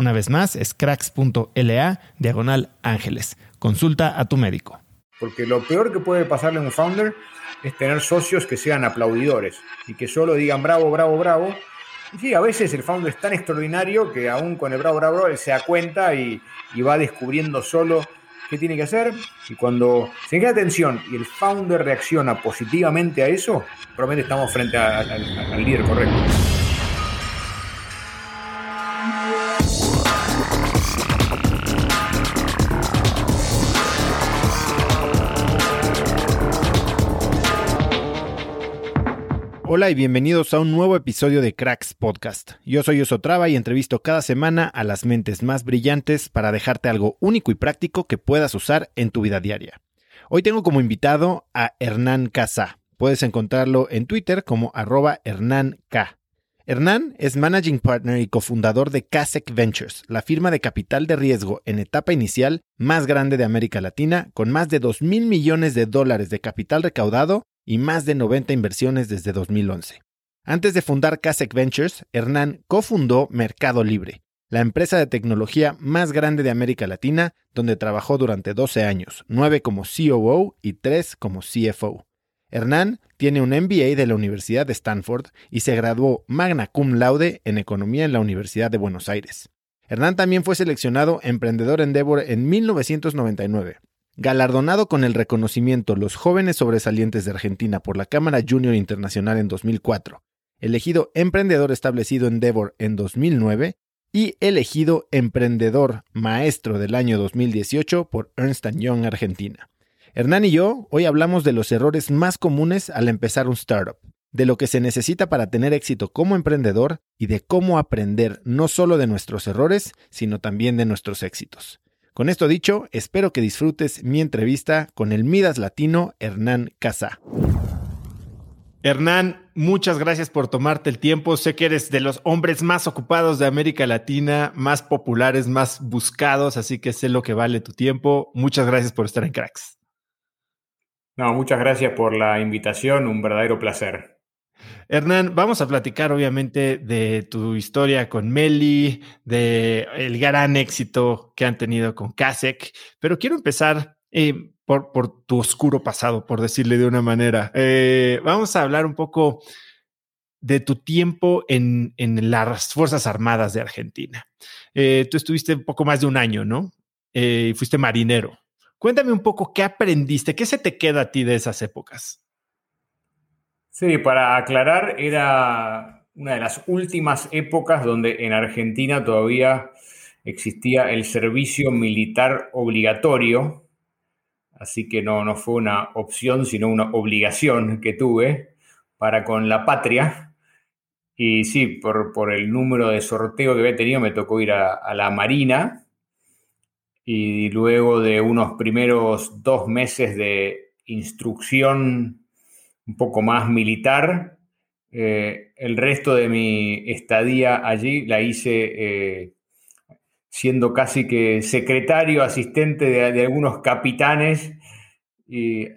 Una vez más, es cracks.la diagonal ángeles. Consulta a tu médico. Porque lo peor que puede pasarle a un founder es tener socios que sean aplaudidores y que solo digan bravo, bravo, bravo. Y sí, a veces el founder es tan extraordinario que aún con el bravo, bravo, bravo, él se da cuenta y, va descubriendo solo qué tiene que hacer. Y cuando se queda atención y el founder reacciona positivamente a eso, probablemente estamos frente al líder correcto. Hola y bienvenidos a un nuevo episodio de Cracks Podcast. Yo soy Osotrava y entrevisto cada semana a las mentes más brillantes para dejarte algo único y práctico que puedas usar en tu vida diaria. Hoy tengo como invitado a Hernán Casá. Puedes encontrarlo en Twitter como arroba Hernán K. Hernán es Managing Partner y cofundador de Kasek Ventures, la firma de capital de riesgo en etapa inicial más grande de América Latina, con más de 2 mil millones de dólares de capital recaudado y más de 90 inversiones desde 2011. Antes de fundar Kasek Ventures, Hernán cofundó Mercado Libre, la empresa de tecnología más grande de América Latina, donde trabajó durante 12 años, 9 como COO y 3 como CFO. Hernán tiene un MBA de la Universidad de Stanford y se graduó magna cum laude en Economía en la Universidad de Buenos Aires. Hernán también fue seleccionado Emprendedor Endeavor en 1999 Galardonado con el reconocimiento Los Jóvenes Sobresalientes de Argentina por la Cámara Junior Internacional en 2004, elegido Emprendedor Establecido en Endeavor en 2009 y elegido Emprendedor Maestro del año 2018 por Ernst Young Argentina. Hernán y yo hoy hablamos de los errores más comunes al empezar un startup, de lo que se necesita para tener éxito como emprendedor y de cómo aprender no solo de nuestros errores, sino también de nuestros éxitos. Con esto dicho, espero que disfrutes mi entrevista con el Midas Latino Hernán Casa. Hernán, muchas gracias por tomarte el tiempo. Sé que eres de los hombres más ocupados de América Latina, más populares, más buscados, así que sé lo que vale tu tiempo. Muchas gracias por estar en Cracks. No, muchas gracias por la invitación, un verdadero placer. Hernán, vamos a platicar obviamente de tu historia con Meli, de el gran éxito que han tenido con Kasek, pero quiero empezar eh, por, por, tu oscuro pasado, por decirle de una manera. Eh, vamos a hablar un poco de tu tiempo en, en las Fuerzas Armadas de Argentina. Eh, tú estuviste un poco más de un año, ¿no? fuiste marinero. Cuéntame un poco qué aprendiste, qué se te queda a ti de esas épocas. Sí, para aclarar, era una de las últimas épocas donde en Argentina todavía existía el servicio militar obligatorio, así que no, no fue una opción, sino una obligación que tuve para con la patria. Y sí, por, el número de sorteo que había tenido, me tocó ir a, la Marina. Y luego de unos primeros dos meses de instrucción un poco más militar, eh, el resto de mi estadía allí la hice eh, siendo casi que secretario, asistente de, algunos capitanes y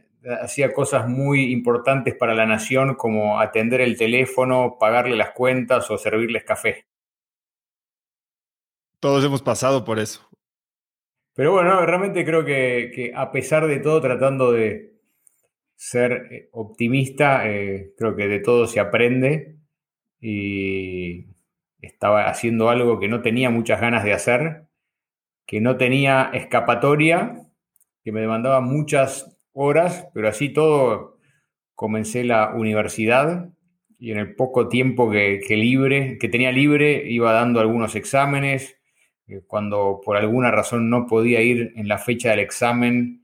hacía cosas muy importantes para la nación como atender el teléfono, pagarle las cuentas o servirles café. Todos hemos pasado por eso. Pero bueno, realmente creo que, a pesar de todo, tratando de ser eh, optimista, eh, creo que de todo se aprende y estaba haciendo algo que no tenía muchas ganas de hacer, que no tenía escapatoria, que me demandaba muchas horas, pero así todo comencé la universidad y en el poco tiempo que, libre, que tenía libre iba dando algunos exámenes. Eh, cuando por alguna razón no podía ir en la fecha del examen,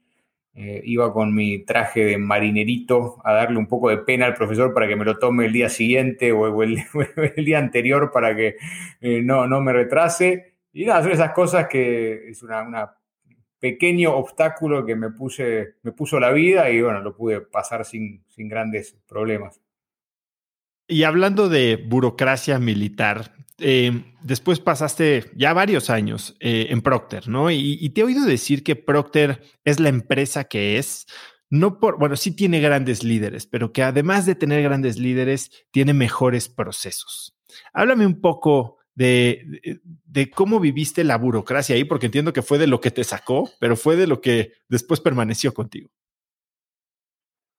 eh, iba con mi traje de marinerito a darle un poco de pena al profesor para que me lo tome el día siguiente o, el, día anterior para que eh, no, no me retrase. Y nada, son esas cosas que es una pequeño obstáculo que me, puse, me puso la vida y bueno, lo pude pasar sin, sin grandes problemas. Y hablando de burocracia militar, eh, después pasaste ya varios años eh, en Procter, ¿no? Y, te he oído decir que Procter es la empresa que es, no por, bueno, sí tiene grandes líderes, pero que además de tener grandes líderes, tiene mejores procesos. Háblame un poco de, de, cómo viviste la burocracia ahí, porque entiendo que fue de lo que te sacó, pero fue de lo que después permaneció contigo.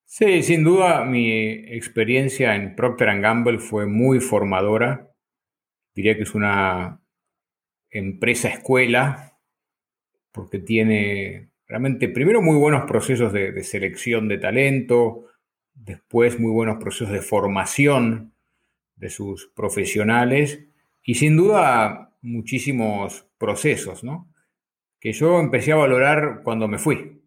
Sí, sin duda mi experiencia en Procter Gamble fue muy formadora diría que es una empresa escuela, porque tiene realmente, primero, muy buenos procesos de, selección de talento, después muy buenos procesos de formación de sus profesionales y sin duda muchísimos procesos, ¿no? Que yo empecé a valorar cuando me fui,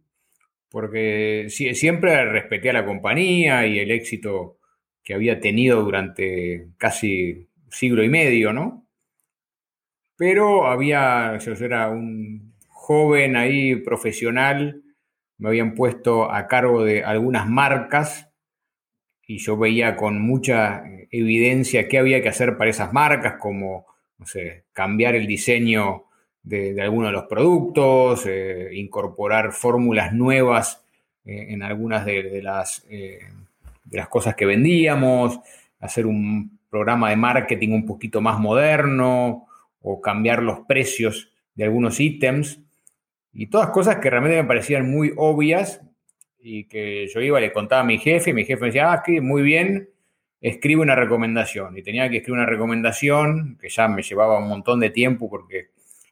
porque siempre respeté a la compañía y el éxito que había tenido durante casi siglo y medio, ¿no? Pero había, yo era un joven ahí profesional, me habían puesto a cargo de algunas marcas y yo veía con mucha evidencia qué había que hacer para esas marcas, como, no sé, cambiar el diseño de, algunos de los productos, eh, incorporar fórmulas nuevas eh, en algunas de, las, eh, de las cosas que vendíamos, hacer un programa de marketing un poquito más moderno o cambiar los precios de algunos ítems y todas cosas que realmente me parecían muy obvias y que yo iba le contaba a mi jefe y mi jefe me decía, ah, muy bien, escribe una recomendación. Y tenía que escribir una recomendación que ya me llevaba un montón de tiempo porque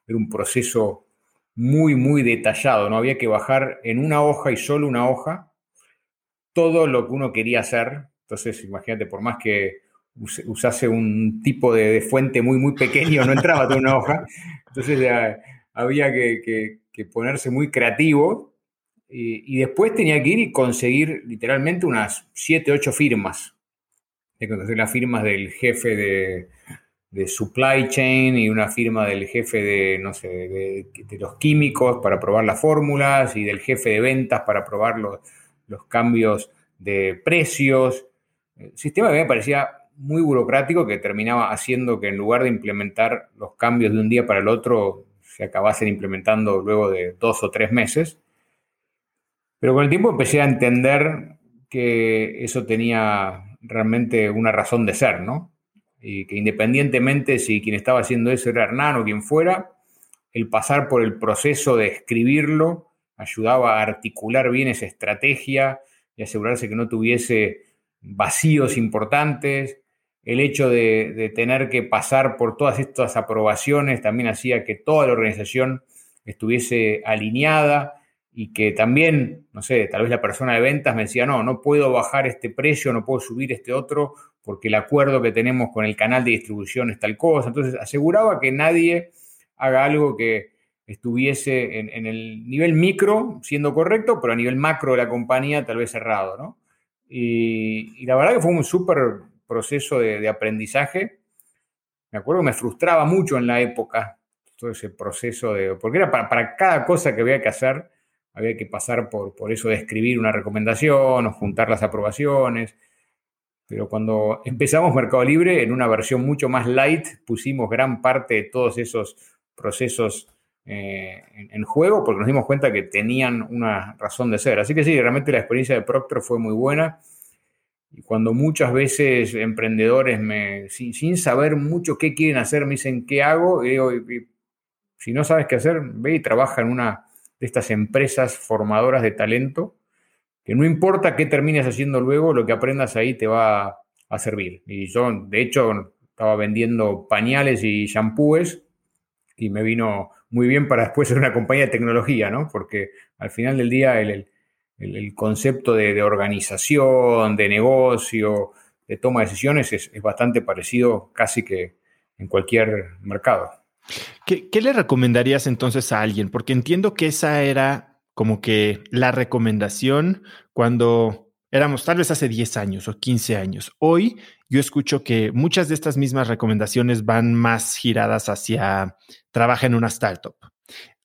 era un proceso muy, muy detallado. No había que bajar en una hoja y solo una hoja todo lo que uno quería hacer. Entonces, imagínate, por más que usase un tipo de, fuente muy, muy pequeño, no entraba toda una hoja. Entonces había que, ponerse muy creativo y, después tenía que ir y conseguir literalmente unas 7, 8 firmas. Que conseguir las firmas del jefe de, supply chain y una firma del jefe de, no sé, de, los químicos para probar las fórmulas y del jefe de ventas para probar los, los cambios de precios. El sistema que me parecía muy burocrático que terminaba haciendo que en lugar de implementar los cambios de un día para el otro, se acabasen implementando luego de dos o tres meses. Pero con el tiempo empecé a entender que eso tenía realmente una razón de ser, ¿no? Y que independientemente si quien estaba haciendo eso era Hernán o quien fuera, el pasar por el proceso de escribirlo ayudaba a articular bien esa estrategia y asegurarse que no tuviese vacíos importantes, el hecho de, tener que pasar por todas estas aprobaciones también hacía que toda la organización estuviese alineada y que también, no sé, tal vez la persona de ventas me decía, no, no puedo bajar este precio, no puedo subir este otro, porque el acuerdo que tenemos con el canal de distribución es tal cosa. Entonces aseguraba que nadie haga algo que estuviese en, el nivel micro siendo correcto, pero a nivel macro de la compañía tal vez errado, ¿no? Y, la verdad que fue un súper proceso de, aprendizaje. Me acuerdo que me frustraba mucho en la época todo ese proceso de, porque era para, cada cosa que había que hacer, había que pasar por, por eso de escribir una recomendación o juntar las aprobaciones. Pero cuando empezamos Mercado Libre, en una versión mucho más light, pusimos gran parte de todos esos procesos eh, en, juego porque nos dimos cuenta que tenían una razón de ser. Así que sí, realmente la experiencia de Procter fue muy buena. Y cuando muchas veces emprendedores, me, sin, saber mucho qué quieren hacer, me dicen, ¿qué hago? si no sabes qué hacer, ve y trabaja en una de estas empresas formadoras de talento, que no importa qué termines haciendo luego, lo que aprendas ahí te va a servir. Y yo, de hecho, estaba vendiendo pañales y shampoos y me vino muy bien para después ser una compañía de tecnología, ¿no? Porque al final del día el, concepto de, organización, de negocio, de toma de decisiones es, bastante parecido casi que en cualquier mercado. ¿Qué, ¿Qué, le recomendarías entonces a alguien? Porque entiendo que esa era como que la recomendación cuando éramos tal vez hace 10 años o 15 años. Hoy yo escucho que muchas de estas mismas recomendaciones van más giradas hacia trabaja en una startup.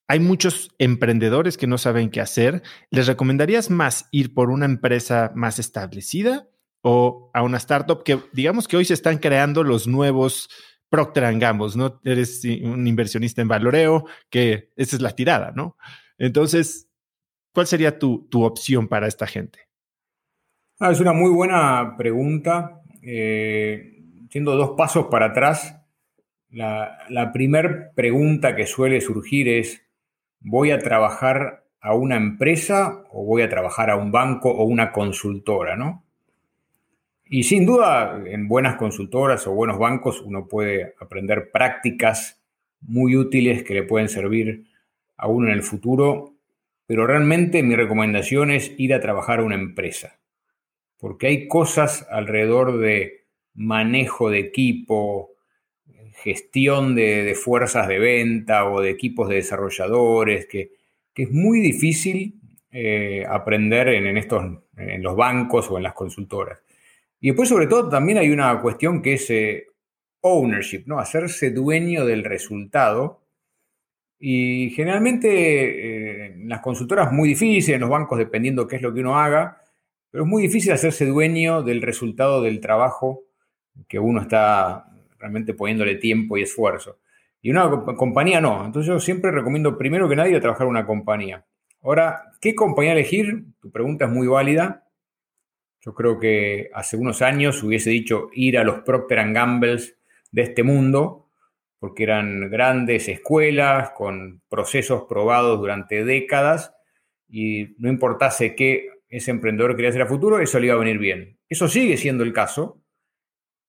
Hay muchos emprendedores que no saben qué hacer. ¿Les recomendarías más ir por una empresa más establecida o a una startup que digamos que hoy se están creando los nuevos Procter Gamble, ¿no? Eres un inversionista en valoreo, que esa es la tirada, ¿no? Entonces, ¿cuál sería tu, tu opción para esta gente? Ah, es una muy buena pregunta. Eh, dos pasos para atrás, la primera pregunta que suele surgir es, ¿voy a trabajar a una empresa o voy a trabajar a un banco o una consultora? ¿no? Y sin duda, en buenas consultoras o buenos bancos uno puede aprender prácticas muy útiles que le pueden servir a uno en el futuro, pero realmente mi recomendación es ir a trabajar a una empresa porque hay cosas alrededor de manejo de equipo, gestión de, fuerzas de venta o de equipos de desarrolladores, que, es muy difícil eh, aprender en, estos, en los bancos o en las consultoras. Y después, sobre todo, también hay una cuestión que es eh, ownership, ¿no? Hacerse dueño del resultado. Y generalmente eh, en las consultoras muy difícil, en los bancos dependiendo qué es lo que uno haga, pero es muy difícil hacerse dueño del resultado del trabajo que uno está realmente poniéndole tiempo y esfuerzo. Y una compañía no. Entonces yo siempre recomiendo primero que nadie trabajar en una compañía. Ahora, ¿qué compañía elegir? Tu pregunta es muy válida. Yo creo que hace unos años hubiese dicho ir a los Procter Gamble de este mundo, porque eran grandes escuelas con procesos probados durante décadas y no importase qué ese emprendedor quería hacer a futuro, eso le iba a venir bien. Eso sigue siendo el caso,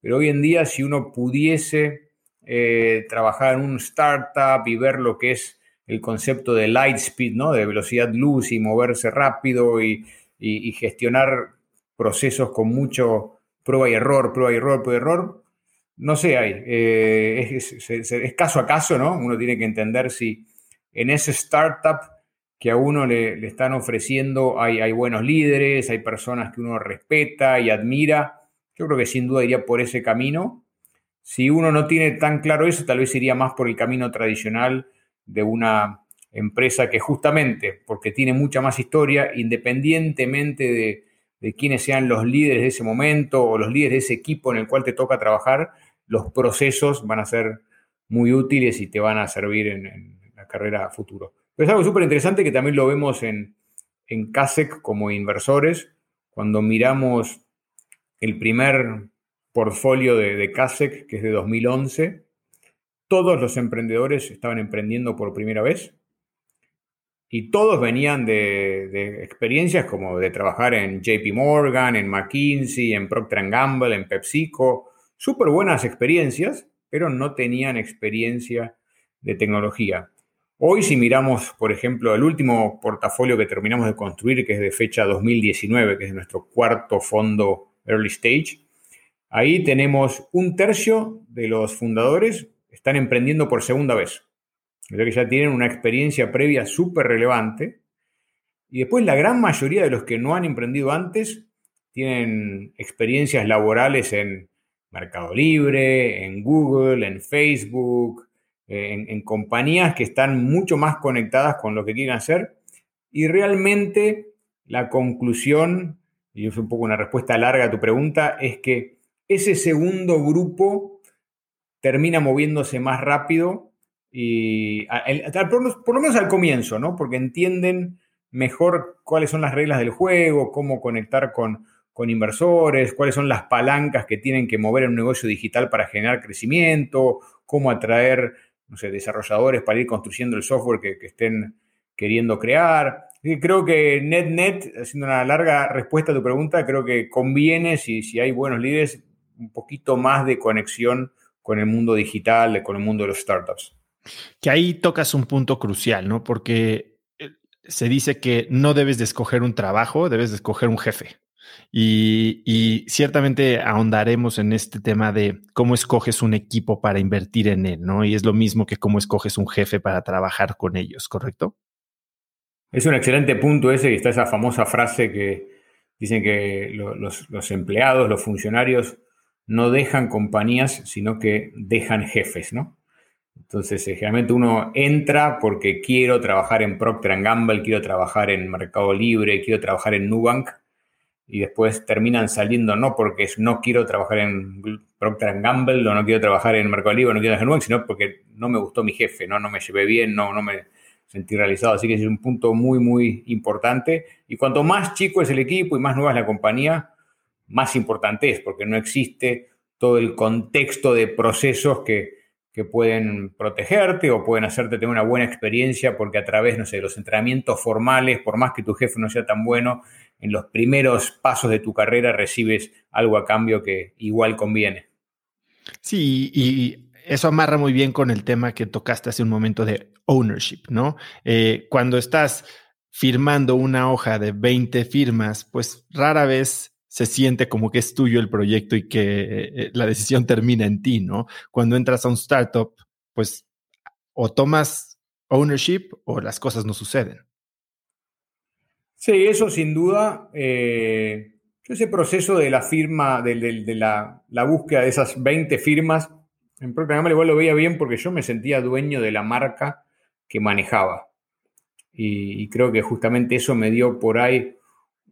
pero hoy en día si uno pudiese eh, trabajar en un startup y ver lo que es el concepto de light speed, ¿no? de velocidad luz y moverse rápido y, gestionar procesos con mucho prueba y error, prueba y error, prueba y error, no sé, hay. Eh, es, caso a caso, ¿no? Uno tiene que entender si en ese startup que a uno le, están ofreciendo, hay, buenos líderes, hay personas que uno respeta y admira. Yo creo que sin duda iría por ese camino. Si uno no tiene tan claro eso, tal vez iría más por el camino tradicional de una empresa que justamente, porque tiene mucha más historia, independientemente de, quiénes sean los líderes de ese momento o los líderes de ese equipo en el cual te toca trabajar, los procesos van a ser muy útiles y te van a servir en, la carrera futuro. Pero es algo súper interesante que también lo vemos en, en CASEC como inversores. Cuando miramos el primer portfolio de, de CASEC, que es de 2011, todos los emprendedores estaban emprendiendo por primera vez. Y todos venían de, de, experiencias como de trabajar en JP Morgan, en McKinsey, en Procter Gamble, en PepsiCo, súper buenas experiencias, pero no tenían experiencia de tecnología. Hoy si miramos, por ejemplo, el último portafolio que terminamos de construir, que es de fecha 2019, que es nuestro cuarto fondo early stage, ahí tenemos un tercio de los fundadores están emprendiendo por segunda vez. O que ya tienen una experiencia previa súper relevante. Y después la gran mayoría de los que no han emprendido antes tienen experiencias laborales en Mercado Libre, en Google, en Facebook, en, compañías que están mucho más conectadas con lo que quieren hacer. Y realmente la conclusión, y es un poco una respuesta larga a tu pregunta, es que ese segundo grupo termina moviéndose más rápido y por, lo menos al comienzo, ¿no? Porque entienden mejor cuáles son las reglas del juego, cómo conectar con, con inversores, cuáles son las palancas que tienen que mover en un negocio digital para generar crecimiento, cómo atraer, no sé, desarrolladores para ir construyendo el software que, estén queriendo crear. Y creo que NetNet, haciendo una larga respuesta a tu pregunta, creo que conviene, si, si hay buenos líderes, un poquito más de conexión con el mundo digital, con el mundo de los startups. Que ahí tocas un punto crucial, ¿no? Porque eh, se dice que no debes de escoger un trabajo, debes de escoger un jefe. Y, ciertamente ahondaremos en este tema de cómo escoges un equipo para invertir en él, ¿no? Y es lo mismo que cómo escoges un jefe para trabajar con ellos, ¿correcto? Es un excelente punto ese y está esa famosa frase que dicen que los, empleados, los funcionarios, no dejan compañías, sino que dejan jefes, ¿no? Entonces, eh, generalmente uno entra porque quiero trabajar en Procter Gamble, quiero trabajar en Mercado Libre, quiero trabajar en Nubank, y después terminan saliendo no porque no quiero trabajar en Procter Gamble o no quiero trabajar en Mercado Libre, no quiero trabajar en Nubank, sino porque no me gustó mi jefe, no, no me llevé bien, no, no me sentí realizado. Así que es un punto muy, muy importante. Y cuanto más chico es el equipo y más nueva es la compañía, más importante es, porque no existe todo el contexto de procesos que, que pueden protegerte o pueden hacerte tener una buena experiencia porque a través, no sé, de los entrenamientos formales, por más que tu jefe no sea tan bueno, en los primeros pasos de tu carrera recibes algo a cambio que igual conviene. Sí, y eso amarra muy bien con el tema que tocaste hace un momento de ownership, ¿no? Eh, cuando estás firmando una hoja de 20 firmas, pues rara vez se siente como que es tuyo el proyecto y que eh, la decisión termina en ti, ¿no? Cuando entras a un startup, pues o tomas ownership o las cosas no suceden. Sí, eso sin duda. Eh, ese proceso de la firma, de, la, búsqueda de esas 20 firmas, en programa igual lo veía bien porque yo me sentía dueño de la marca que manejaba. y creo que justamente eso me dio por ahí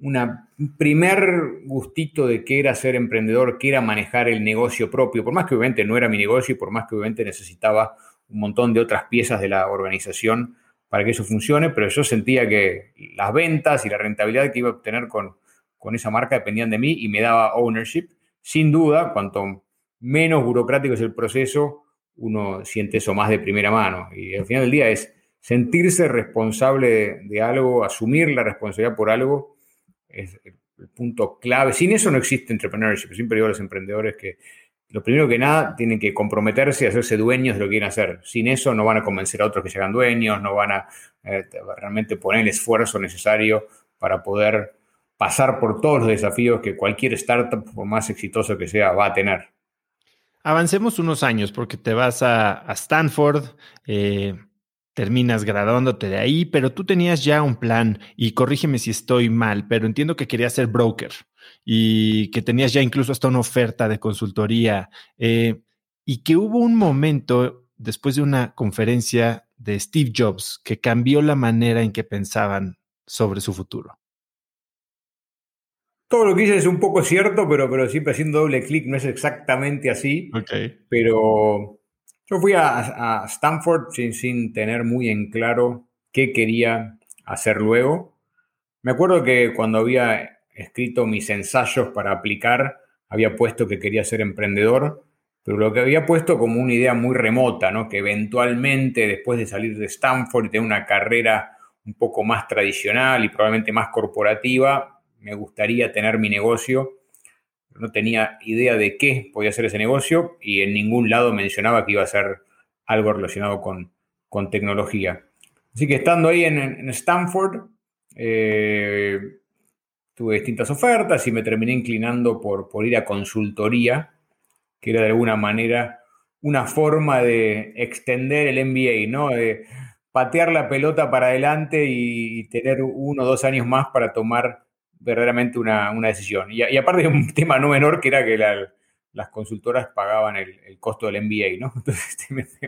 un primer gustito de qué era ser emprendedor, qué era manejar el negocio propio, por más que obviamente no era mi negocio y por más que obviamente necesitaba un montón de otras piezas de la organización para que eso funcione, pero yo sentía que las ventas y la rentabilidad que iba a obtener con, con esa marca dependían de mí y me daba ownership. Sin duda, cuanto menos burocrático es el proceso, uno siente eso más de primera mano. Y al final del día es sentirse responsable de algo, asumir la responsabilidad por algo es el punto clave. Sin eso no existe entrepreneurship. Siempre digo a los emprendedores que lo primero que nada tienen que comprometerse y hacerse dueños de lo que quieren hacer. Sin eso no van a convencer a otros que se hagan dueños, no van a eh, realmente poner el esfuerzo necesario para poder pasar por todos los desafíos que cualquier startup, por más exitoso que sea, va a tener. Avancemos unos años porque te vas a, Stanford, eh, terminas graduándote de ahí, pero tú tenías ya un plan y corrígeme si estoy mal, pero entiendo que querías ser broker y que tenías ya incluso hasta una oferta de consultoría eh, y que hubo un momento después de una conferencia de Steve Jobs que cambió la manera en que pensaban sobre su futuro. Todo lo que dices es un poco cierto, pero, pero siempre haciendo doble clic no es exactamente así. Okay. Pero yo fui a, Stanford sin, tener muy en claro qué quería hacer luego. Me acuerdo que cuando había escrito mis ensayos para aplicar, había puesto que quería ser emprendedor, pero lo que había puesto como una idea muy remota, ¿no? que eventualmente después de salir de Stanford y tener una carrera un poco más tradicional y probablemente más corporativa, me gustaría tener mi negocio no tenía idea de qué podía ser ese negocio y en ningún lado mencionaba que iba a ser algo relacionado con, con tecnología. Así que estando ahí en, Stanford, eh, tuve distintas ofertas y me terminé inclinando por, por ir a consultoría, que era de alguna manera una forma de extender el MBA, ¿no? De patear la pelota para adelante y, tener uno o dos años más para tomar verdaderamente una, decisión. Y, aparte de un tema no menor que era que las consultoras pagaban el, costo del MBA, ¿no? Entonces este,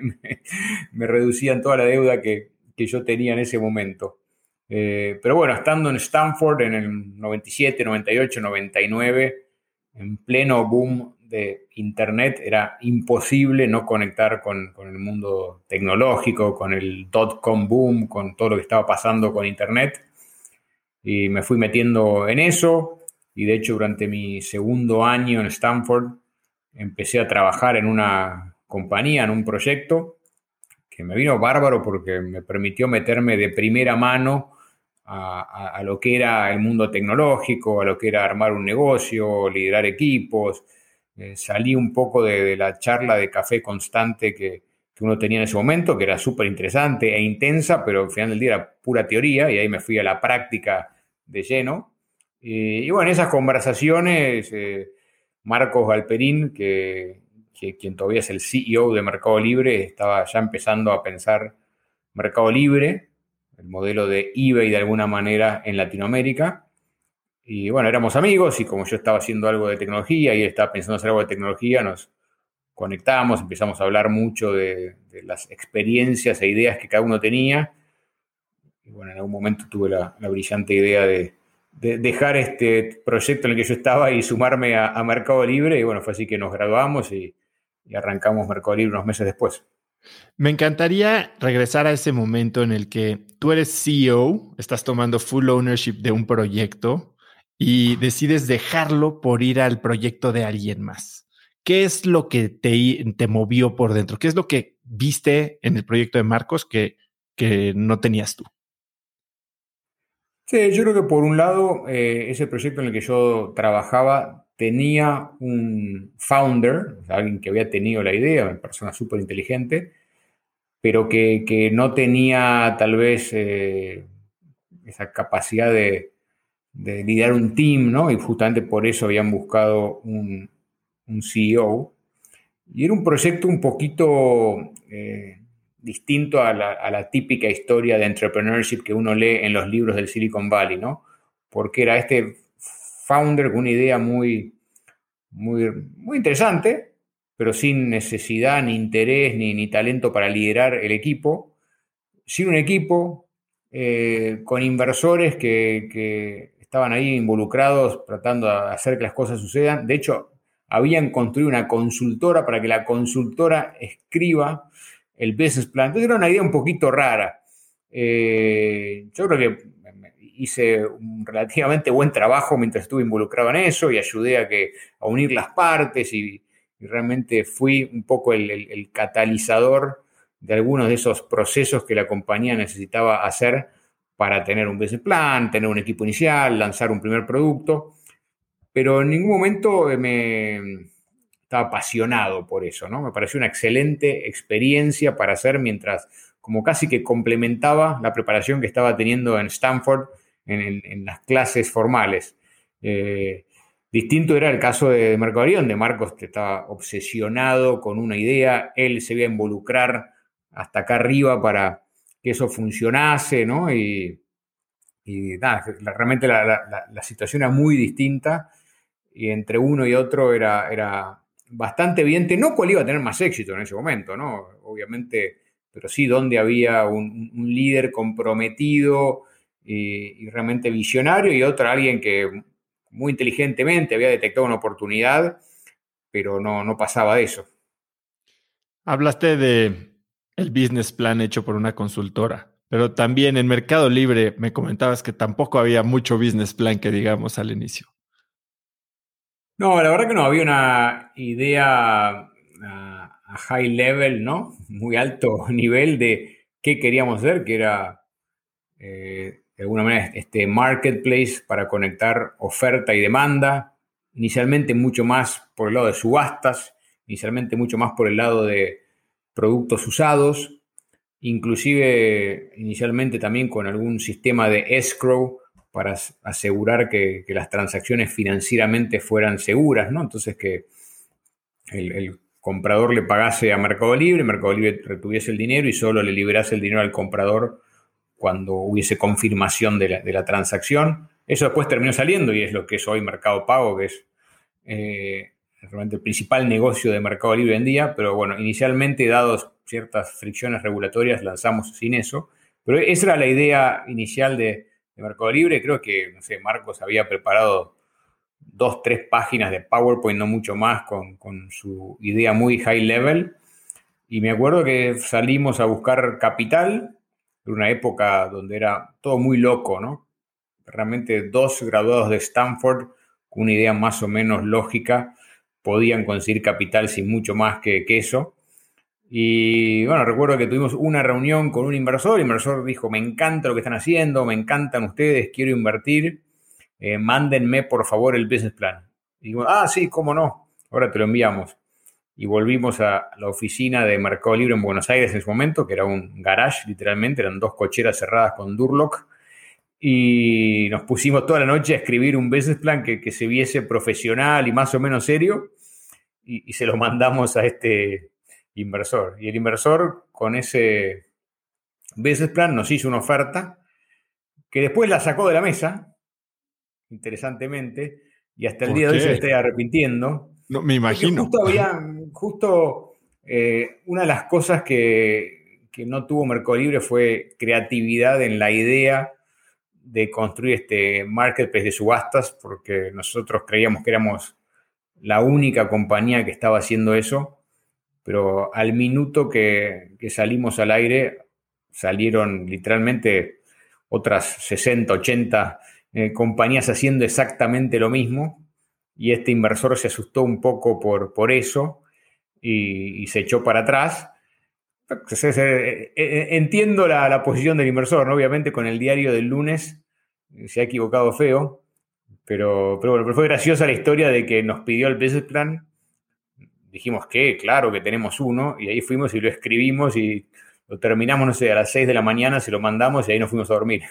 me, reducían toda la deuda que, yo tenía en ese momento. Eh, pero bueno, estando en Stanford en el 97, 98, 99, en pleno boom de Internet, era imposible no conectar con, el mundo tecnológico, con el dot-com boom, con todo lo que estaba pasando con Internet. Y me fui metiendo en eso. Y de hecho, durante mi segundo año en Stanford, empecé a trabajar en una compañía, en un proyecto, que me vino bárbaro porque me permitió meterme de primera mano a, lo que era el mundo tecnológico, a lo que era armar un negocio, liderar equipos. Eh, salí un poco de, la charla de café constante que, uno tenía en ese momento, que era súper interesante e intensa, pero al final del día era pura teoría y ahí me fui a la práctica de lleno. Y, bueno, esas conversaciones, eh, Marcos Galperín, que, quien todavía es el CEO de Mercado Libre, estaba ya empezando a pensar Mercado Libre el modelo de eBay de alguna manera en Latinoamérica. Y bueno, éramos amigos y como yo estaba haciendo algo de tecnología y él estaba pensando hacer algo de tecnología, nos conectamos, empezamos a hablar mucho de, las experiencias e ideas que cada uno tenía. Y bueno, en algún momento tuve la, brillante idea de, dejar este proyecto en el que yo estaba y sumarme a, Mercado Libre. Y bueno, fue así que nos graduamos y arrancamos Mercado Libre unos meses después. Me encantaría regresar a ese momento en el que tú eres CEO, estás tomando full ownership de un proyecto y decides dejarlo por ir al proyecto de alguien más. ¿Qué es lo que te, movió por dentro? ¿Qué es lo que viste en el proyecto de Marcos que no tenías tú? Sí, yo creo que por un lado, eh, ese proyecto en el que yo trabajaba tenía un founder, alguien que había tenido la idea, una persona súper inteligente, pero que, no tenía tal vez eh, esa capacidad de, liderar un team, ¿no? Y justamente por eso habían buscado un, CEO. Y era un proyecto un poquito eh, distinto a la, típica historia de entrepreneurship que uno lee en los libros del Silicon Valley, ¿no? Porque era este founder con una idea muy, muy, muy interesante, pero sin necesidad, ni interés, ni, talento para liderar el equipo, sin un equipo, eh, con inversores que, estaban ahí involucrados tratando de hacer que las cosas sucedan. De hecho, habían construido una consultora para que la consultora escriba el business plan. Entonces era una idea un poquito rara. Eh, yo creo que hice un relativamente buen trabajo mientras estuve involucrado en eso y ayudé a, que, a unir las partes y, realmente fui un poco el, catalizador de algunos de esos procesos que la compañía necesitaba hacer para tener un business plan, tener un equipo inicial, lanzar un primer producto, pero en ningún momento me estaba apasionado por eso, ¿no? Me pareció una excelente experiencia para hacer mientras como casi que complementaba la preparación que estaba teniendo en Stanford en, las clases formales. Eh, distinto era el caso de Marco Arión, donde Marcos estaba obsesionado con una idea, él se iba a involucrar hasta acá arriba para que eso funcionase, ¿no? Y, nada, realmente la, situación era muy distinta y entre uno y otro era, era bastante evidente, no cuál iba a tener más éxito en ese momento, ¿no? Obviamente, pero sí donde había un líder comprometido, y, realmente visionario, y otro alguien que muy inteligentemente había detectado una oportunidad, pero no, no pasaba de eso. Hablaste de el business plan hecho por una consultora, pero también en Mercado Libre me comentabas que tampoco había mucho business plan que digamos al inicio. No, la verdad que no, había una idea a, high level, ¿no? Muy alto nivel de qué queríamos hacer, que era eh, de alguna manera este marketplace para conectar oferta y demanda, inicialmente mucho más por el lado de subastas, inicialmente mucho más por el lado de productos usados, inclusive inicialmente también con algún sistema de escrow para asegurar que, las transacciones financieramente fueran seguras, ¿no? Entonces que el, comprador le pagase a Mercado Libre, Mercado Libre retuviese el dinero y solo le liberase el dinero al comprador cuando hubiese confirmación de la, transacción. Eso después terminó saliendo y es lo que es hoy Mercado Pago, que es eh, realmente el principal negocio de Mercado Libre en día, pero bueno, inicialmente, dados ciertas fricciones regulatorias, lanzamos sin eso. Pero esa era la idea inicial de, de Mercado Libre. Creo que, no sé, Marcos había preparado dos, tres páginas de PowerPoint, no mucho más, con, su idea muy high level. Y me acuerdo que salimos a buscar capital en una época donde era todo muy loco, ¿no? Realmente dos graduados de Stanford con una idea más o menos lógica podían conseguir capital sin mucho más que eso. Y bueno, recuerdo que tuvimos una reunión con un inversor. El inversor dijo, me encanta lo que están haciendo, me encantan ustedes, quiero invertir. Eh, mándenme por favor el business plan. Y digo, ah, sí, cómo no, ahora te lo enviamos. Y volvimos a la oficina de Mercado Libre en Buenos Aires en ese momento, que era un garage, literalmente, eran dos cocheras cerradas con Durlock. Y nos pusimos toda la noche a escribir un business plan que, se viese profesional y más o menos serio. Y, y se lo mandamos a este inversor. Y el inversor con ese business plan nos hizo una oferta que después la sacó de la mesa interesantemente, y hasta el día de hoy se está arrepintiendo. No, me imagino. Justo, había, justo eh, una de las cosas que, que, no tuvo Mercado Libre fue creatividad en la idea de construir este marketplace de subastas, porque nosotros creíamos que éramos la única compañía que estaba haciendo eso, pero al minuto que, salimos al aire salieron literalmente otras 60, 80 eh, compañías haciendo exactamente lo mismo y este inversor se asustó un poco por, por eso y, se echó para atrás. Eh, eh, entiendo la, posición del inversor, obviamente con el diario del lunes se ha equivocado feo, pero, pero bueno, fue graciosa la historia de que nos pidió el business plan. Dijimos que, claro que tenemos uno, y ahí fuimos y lo escribimos y lo terminamos, no sé, a las 6 de la mañana, se lo mandamos y ahí nos fuimos a dormir.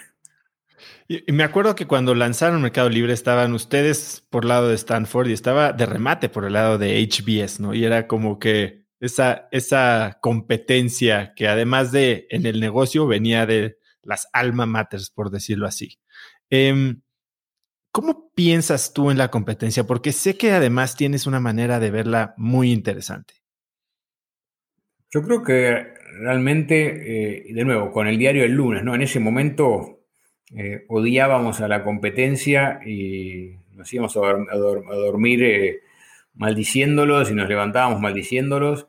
Y, me acuerdo que cuando lanzaron Mercado Libre estaban ustedes por el lado de Stanford y estaba de remate por el lado de HBS, ¿no? Y era como que esa, esa competencia que además de en el negocio venía de las alma maters, por decirlo así. Em, ¿Cómo piensas tú en la competencia? Porque sé que además tienes una manera de verla muy interesante. Yo creo que realmente, eh, de nuevo, con el diario El lunes, ¿no? En ese momento eh, odiábamos a la competencia y nos íbamos a, dormir eh, maldiciéndolos y nos levantábamos maldiciéndolos.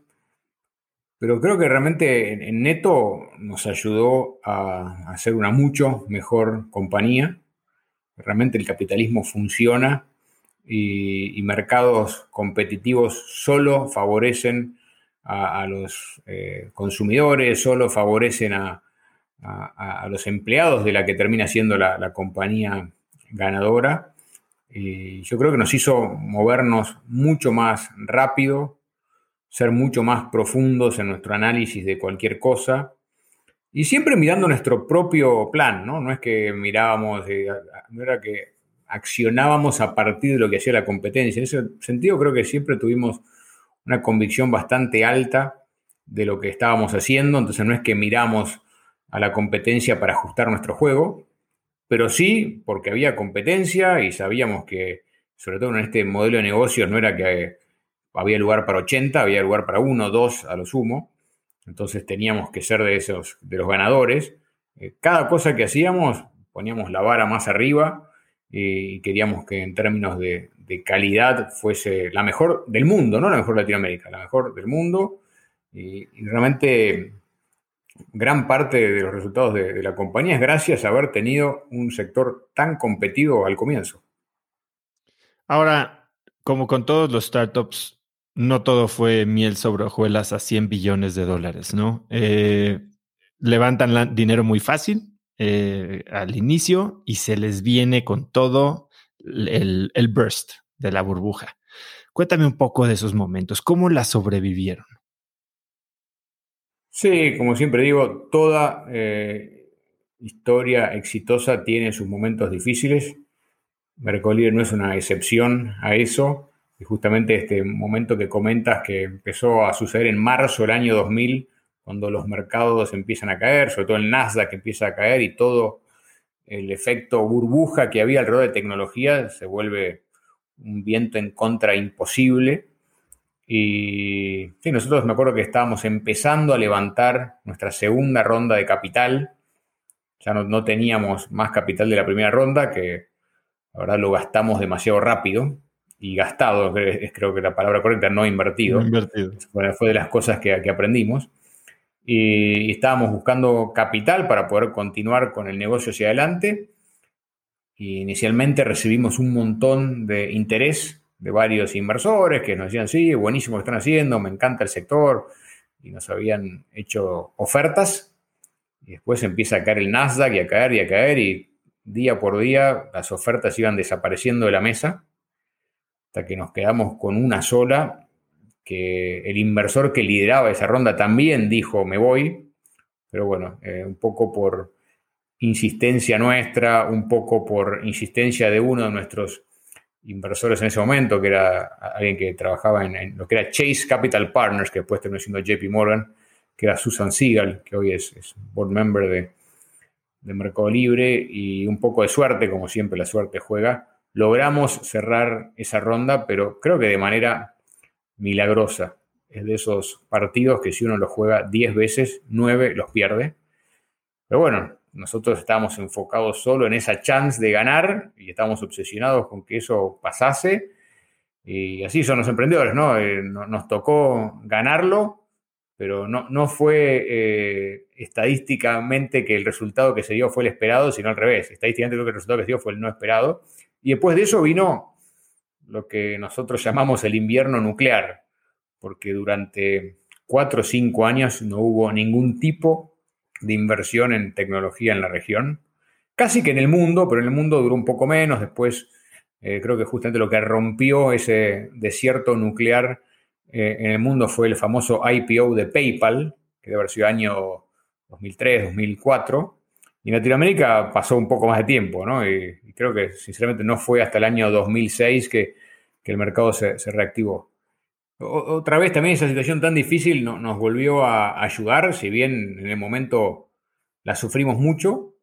Pero creo que realmente en, neto nos ayudó a, a, ser una mucho mejor compañía. Realmente el capitalismo funciona y, mercados competitivos solo favorecen a, los eh, consumidores, solo favorecen a, a, los empleados de la que termina siendo la, compañía ganadora. Y yo creo que nos hizo movernos mucho más rápido, ser mucho más profundos en nuestro análisis de cualquier cosa y siempre mirando nuestro propio plan, ¿no? No es que mirábamos, no era que accionábamos a partir de lo que hacía la competencia. En ese sentido creo que siempre tuvimos una convicción bastante alta de lo que estábamos haciendo, entonces no es que miramos a la competencia para ajustar nuestro juego, pero sí porque había competencia y sabíamos que, sobre todo en este modelo de negocios, no era que había lugar para 80, había lugar para uno, dos a lo sumo. Entonces teníamos que ser de esos, de los ganadores. Eh, cada cosa que hacíamos, poníamos la vara más arriba y queríamos que en términos de, calidad fuese la mejor del mundo, no la mejor de Latinoamérica, la mejor del mundo. y realmente gran parte de los resultados de, la compañía es gracias a haber tenido un sector tan competido al comienzo. Ahora, como con todos los startups, no todo fue miel sobre hojuelas a 100 billones de dólares, ¿no? Eh, levantan dinero muy fácil eh, al inicio y se les viene con todo el, burst de la burbuja. Cuéntame un poco de esos momentos, ¿cómo la sobrevivieron? Sí, como siempre digo, toda eh, historia exitosa tiene sus momentos difíciles. Mercolibre no es una excepción a eso. Y justamente este momento que comentas que empezó a suceder en marzo del año 2000, cuando los mercados empiezan a caer, sobre todo el Nasdaq empieza a caer y todo el efecto burbuja que había alrededor de tecnología se vuelve un viento en contra imposible. Y sí, nosotros me acuerdo que estábamos empezando a levantar nuestra segunda ronda de capital. Ya no, teníamos más capital de la primera ronda, que la verdad lo gastamos demasiado rápido. Y gastado, es creo que la palabra correcta, no invertido. invertido. Fue, de las cosas que, que aprendimos. Y estábamos buscando capital para poder continuar con el negocio hacia adelante. Y inicialmente recibimos un montón de interés de varios inversores que nos decían, sí, buenísimo lo que están haciendo, me encanta el sector, y nos habían hecho ofertas, y después empieza a caer el Nasdaq y a caer y a caer, y día por día las ofertas iban desapareciendo de la mesa, que nos quedamos con una sola, que el inversor que lideraba esa ronda también dijo, me voy, pero bueno, eh, un poco por insistencia nuestra, un poco por insistencia de uno de nuestros inversores en ese momento, que era alguien que trabajaba en, lo que era Chase Capital Partners, que después terminó siendo JP Morgan, que era Susan Siegel, que hoy es, board member de, de, Mercado Libre, y un poco de suerte, como siempre la suerte juega, logramos cerrar esa ronda, pero creo que de manera milagrosa. Es de esos partidos que si uno los juega 10 veces, 9 los pierde. Pero bueno, nosotros estábamos enfocados solo en esa chance de ganar y estábamos obsesionados con que eso pasase. Y así son los emprendedores, ¿no? Eh, nos tocó ganarlo, pero no, no fue eh, estadísticamente que el resultado que se dio fue el esperado, sino al revés. Estadísticamente creo que el resultado que se dio fue el no esperado. Y después de eso vino lo que nosotros llamamos el invierno nuclear, porque durante cuatro o cinco años no hubo ningún tipo de inversión en tecnología en la región. Casi que en el mundo, pero en el mundo duró un poco menos. Después eh, creo que justamente lo que rompió ese desierto nuclear eh, en el mundo fue el famoso IPO de PayPal, que debe haber sido año 2003, 2004. Y en Latinoamérica pasó un poco más de tiempo, ¿no? Y, creo que sinceramente no fue hasta el año 2006 que, el mercado se, se reactivó otra vez también esa situación tan difícil nos volvió a ayudar, si bien en el momento la sufrimos mucho,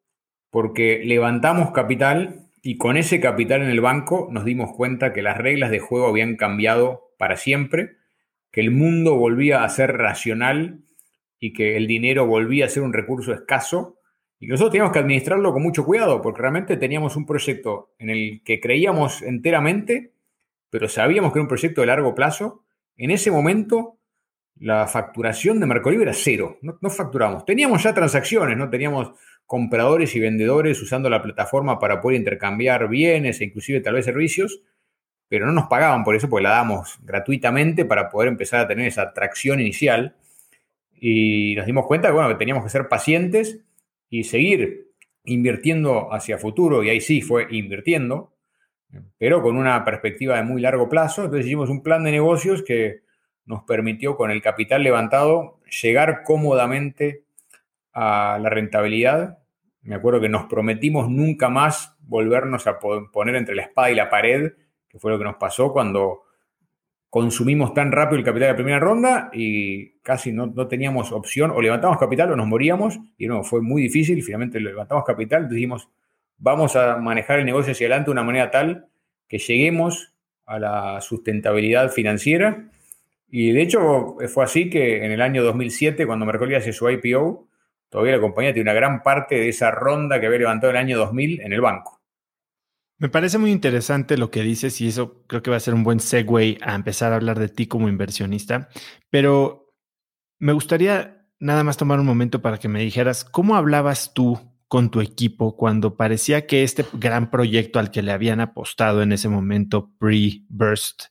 porque levantamos capital y con ese capital en el banco nos dimos cuenta que las reglas de juego habían cambiado para siempre, que el mundo volvía a ser racional y que el dinero volvía a ser un recurso escaso y nosotros teníamos que administrarlo con mucho cuidado, porque realmente teníamos un proyecto en el que creíamos enteramente, pero sabíamos que era un proyecto de largo plazo en ese momento, la facturación de Mercolibre era cero. No, no facturamos. Teníamos ya transacciones, ¿no? Teníamos compradores y vendedores usando la plataforma para poder intercambiar bienes e inclusive tal vez servicios, pero no nos pagaban por eso, porque la damos gratuitamente para poder empezar a tener esa atracción inicial. Y nos dimos cuenta bueno, que teníamos que ser pacientes y seguir invirtiendo hacia futuro, y ahí sí fue invirtiendo, pero con una perspectiva de muy largo plazo. Entonces hicimos un plan de negocios que nos permitió con el capital levantado llegar cómodamente a la rentabilidad. Me acuerdo que nos prometimos nunca más volvernos a poner entre la espada y la pared, que fue lo que nos pasó cuando consumimos tan rápido el capital de la primera ronda y casi no, teníamos opción, o levantamos capital o nos moríamos, y no, fue muy difícil, finalmente levantamos capital, dijimos, vamos a manejar el negocio hacia adelante de una manera tal que lleguemos a la sustentabilidad financiera. Y de hecho fue así que en el año 2007, cuando Mercolia hace su IPO, todavía la compañía tiene una gran parte de esa ronda que había levantado en el año 2000 en el banco. Me parece muy interesante lo que dices y eso creo que va a ser un buen segue a empezar a hablar de ti como inversionista, pero me gustaría nada más tomar un momento para que me dijeras cómo hablabas tú con tu equipo cuando parecía que este gran proyecto al que le habían apostado en ese momento pre-burst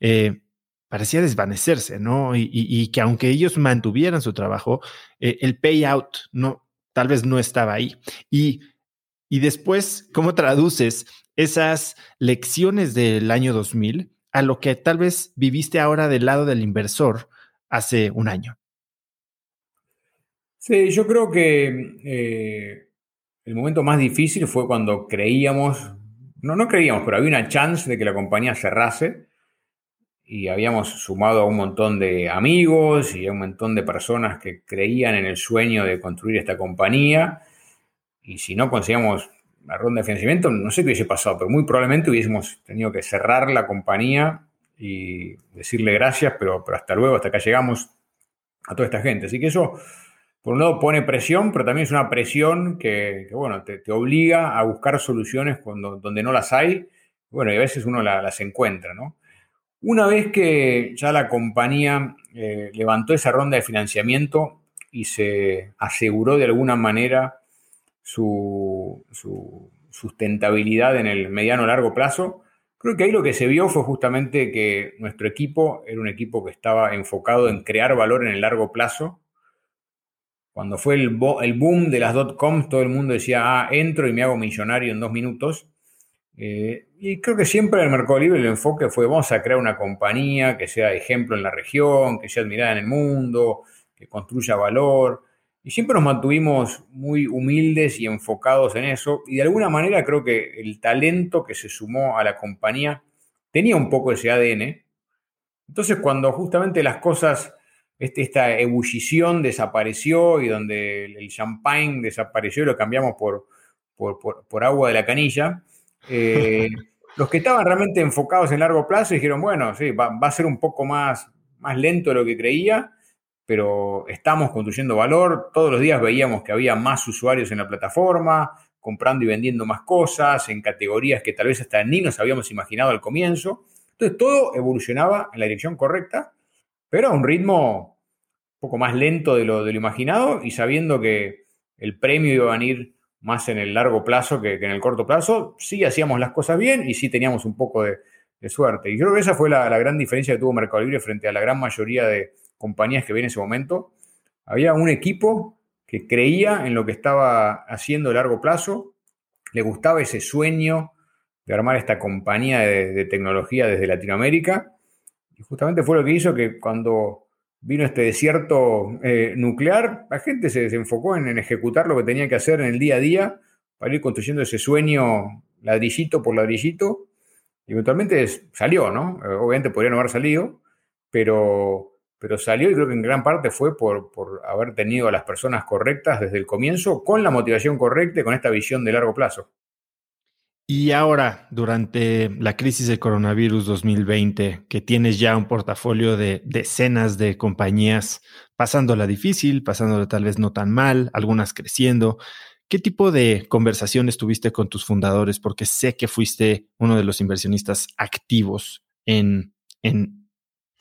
eh, parecía desvanecerse, ¿no? Y, que aunque ellos mantuvieran su trabajo, eh, el payout no, tal vez no estaba ahí. Y, y después, ¿cómo traduces esas lecciones del año 2000 a lo que tal vez viviste ahora del lado del inversor hace un año? Sí, yo creo que eh, el momento más difícil fue cuando creíamos, no, no creíamos, pero había una chance de que la compañía cerrase y habíamos sumado a un montón de amigos y a un montón de personas que creían en el sueño de construir esta compañía. Y si no conseguíamos la ronda de financiamiento, no sé qué hubiese pasado, pero muy probablemente hubiésemos tenido que cerrar la compañía y decirle gracias, pero, pero hasta luego, hasta acá llegamos a toda esta gente. Así que eso, por un lado, pone presión, pero también es una presión que, bueno, te, obliga a buscar soluciones cuando, donde no las hay. Bueno, y a veces uno las encuentra, ¿no? Una vez que ya la compañía eh, levantó esa ronda de financiamiento y se aseguró de alguna manera su, sustentabilidad en el mediano largo plazo, creo que ahí lo que se vio fue justamente que nuestro equipo era un equipo que estaba enfocado en crear valor en el largo plazo. Cuando fue el, boom de las dot-coms, todo el mundo decía, ah, entro y me hago millonario en dos minutos. Eh, y creo que siempre en el Mercado Libre el enfoque fue vamos a crear una compañía que sea ejemplo en la región, que sea admirada en el mundo, que construya valor. Y siempre nos mantuvimos muy humildes y enfocados en eso. Y de alguna manera creo que el talento que se sumó a la compañía tenía un poco ese ADN. Entonces cuando justamente las cosas, este, esta ebullición desapareció y donde el champagne desapareció y lo cambiamos por, por agua de la canilla, eh, los que estaban realmente enfocados en largo plazo dijeron, bueno, sí, va, a ser un poco más, más lento de lo que creía, pero estamos construyendo valor. Todos los días veíamos que había más usuarios en la plataforma, comprando y vendiendo más cosas, en categorías que tal vez hasta ni nos habíamos imaginado al comienzo. Entonces todo evolucionaba en la dirección correcta, pero a un ritmo un poco más lento de lo, de lo imaginado y sabiendo que el premio iba a venir más en el largo plazo que, en el corto plazo, sí hacíamos las cosas bien y sí teníamos un poco de, suerte. Y creo que esa fue la, gran diferencia que tuvo Mercado Libre frente a la gran mayoría de compañías que vi en ese momento. Había un equipo que creía en lo que estaba haciendo a largo plazo, le gustaba ese sueño de armar esta compañía de tecnología desde Latinoamérica. Y justamente fue lo que hizo que cuando vino este desierto eh, nuclear, la gente se, enfocó en, ejecutar lo que tenía que hacer en el día a día para ir construyendo ese sueño ladrillito por ladrillito. Y eventualmente salió, ¿no? Eh, obviamente podría no haber salido, pero, pero salió y creo que en gran parte fue por, por haber tenido a las personas correctas desde el comienzo, con la motivación correcta y con esta visión de largo plazo. Y ahora, durante la crisis del coronavirus 2020, que tienes ya un portafolio de decenas de compañías pasándola difícil, pasándola tal vez no tan mal, algunas creciendo, ¿qué tipo de conversaciones tuviste con tus fundadores? Porque sé que fuiste uno de los inversionistas activos en, en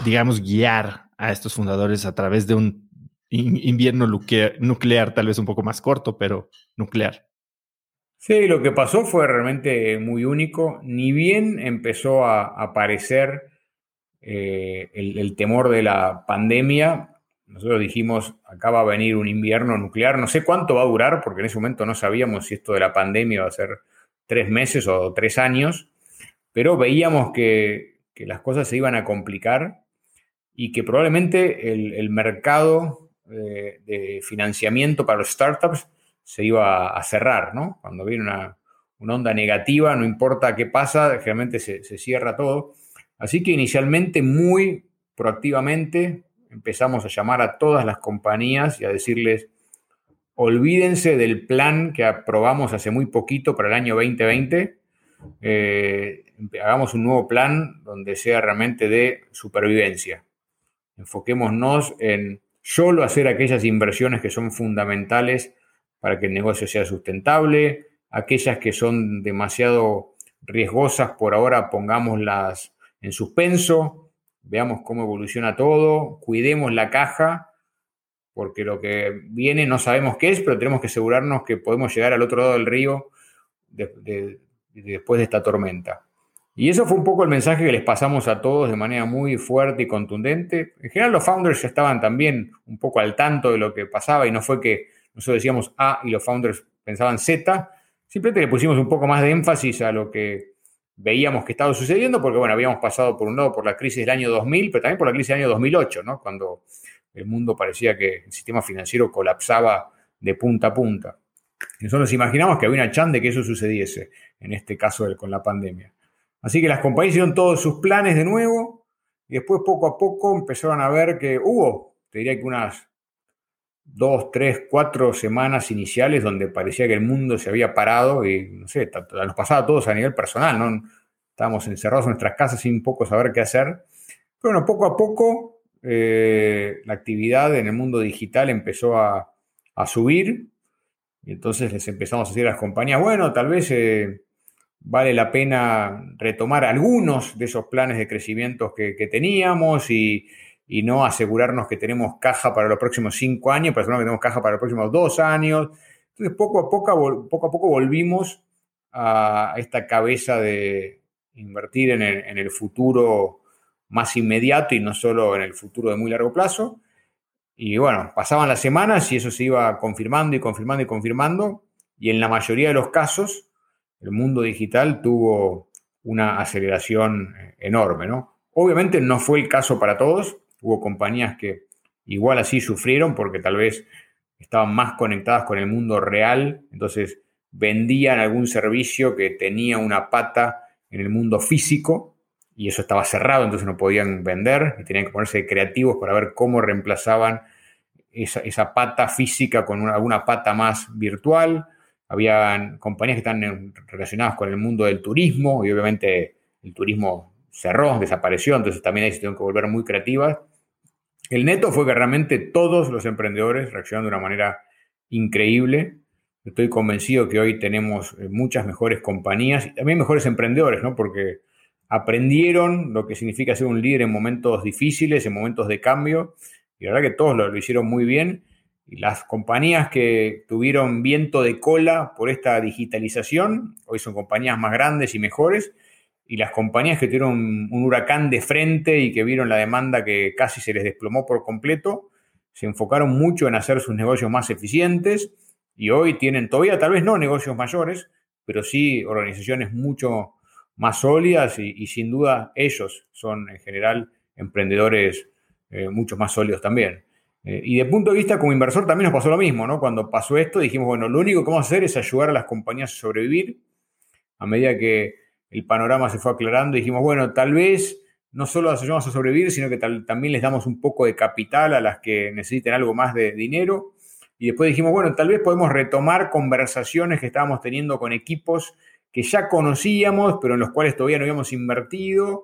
digamos, guiar a estos fundadores a través de un invierno nuclear, tal vez un poco más corto, pero nuclear. Sí, lo que pasó fue realmente muy único. Ni bien empezó a aparecer eh, el, temor de la pandemia, nosotros dijimos, acá va a venir un invierno nuclear, no sé cuánto va a durar, porque en ese momento no sabíamos si esto de la pandemia va a ser tres meses o tres años, pero veíamos que, las cosas se iban a complicar y que probablemente el, mercado eh, de financiamiento para los startups se iba a cerrar, ¿no? Cuando viene una, onda negativa, no importa qué pasa, generalmente se, cierra todo. Así que inicialmente muy proactivamente empezamos a llamar a todas las compañías y a decirles, olvídense del plan que aprobamos hace muy poquito para el año 2020. Eh, hagamos un nuevo plan donde sea realmente de supervivencia. Enfoquémonos en solo hacer aquellas inversiones que son fundamentales para que el negocio sea sustentable. Aquellas que son demasiado riesgosas, por ahora pongámoslas en suspenso, veamos cómo evoluciona todo, cuidemos la caja, porque lo que viene no sabemos qué es, pero tenemos que asegurarnos que podemos llegar al otro lado del río después de esta tormenta. Y eso fue un poco el mensaje que les pasamos a todos de manera muy fuerte y contundente. En general los founders ya estaban también un poco al tanto de lo que pasaba y no fue que nosotros decíamos A y los founders pensaban Z. Simplemente le pusimos un poco más de énfasis a lo que veíamos que estaba sucediendo, porque bueno, habíamos pasado por un lado por la crisis del año 2000, pero también por la crisis del año 2008, ¿no? Cuando el mundo parecía que el sistema financiero colapsaba de punta a punta. Nosotros nos imaginamos que había una chance de que eso sucediese, en este caso con la pandemia. Así que las compañías hicieron todos sus planes de nuevo y después poco a poco empezaron a ver que hubo, te diría que unas dos, tres, cuatro semanas iniciales donde parecía que el mundo se había parado y, no sé, nos pasaba a todos a nivel personal, ¿no? Estábamos encerrados en nuestras casas sin poco saber qué hacer. Pero bueno, poco a poco eh, la actividad en el mundo digital empezó a, subir y entonces les empezamos a decir a las compañías, bueno, tal vez eh, vale la pena retomar algunos de esos planes de crecimiento que, teníamos y, no asegurarnos que tenemos caja para los próximos cinco años, pero que tenemos caja para los próximos dos años. Entonces, poco a poco, poco, a poco volvimos a esta cabeza de invertir en el futuro más inmediato y no solo en el futuro de muy largo plazo. Y bueno, pasaban las semanas y eso se iba confirmando y confirmando y confirmando. Y en la mayoría de los casos, el mundo digital tuvo una aceleración eh, enorme, ¿no? Obviamente no fue el caso para todos. Hubo compañías que igual así sufrieron porque tal vez estaban más conectadas con el mundo real, entonces vendían algún servicio que tenía una pata en el mundo físico y eso estaba cerrado, entonces no podían vender y tenían que ponerse creativos para ver cómo reemplazaban esa, pata física con alguna pata más virtual. Había compañías que están relacionadas con el mundo del turismo y obviamente el turismo cerró, desapareció, entonces también ahí se tuvieron que volver muy creativas. El neto fue que realmente todos los emprendedores reaccionaron de una manera increíble. Estoy convencido que hoy tenemos eh, muchas mejores compañías y también mejores emprendedores, ¿no? Porque aprendieron lo que significa ser un líder en momentos difíciles, en momentos de cambio, y la verdad que todos lo, hicieron muy bien. Las compañías que tuvieron viento de cola por esta digitalización, hoy son compañías más grandes y mejores, y las compañías que tuvieron un, huracán de frente y que vieron la demanda que casi se les desplomó por completo, se enfocaron mucho en hacer sus negocios más eficientes y hoy tienen todavía tal vez no negocios mayores, pero sí organizaciones mucho más sólidas y, sin duda ellos son en general emprendedores eh, mucho más sólidos también. Eh, y de punto de vista como inversor también nos pasó lo mismo, ¿no? Cuando pasó esto dijimos, bueno, lo único que vamos a hacer es ayudar a las compañías a sobrevivir. A medida que el panorama se fue aclarando, dijimos, bueno, tal vez no solo las ayudamos a sobrevivir, sino que también les damos un poco de capital a las que necesiten algo más de dinero. Y después dijimos, bueno, tal vez podemos retomar conversaciones que estábamos teniendo con equipos que ya conocíamos, pero en los cuales todavía no habíamos invertido,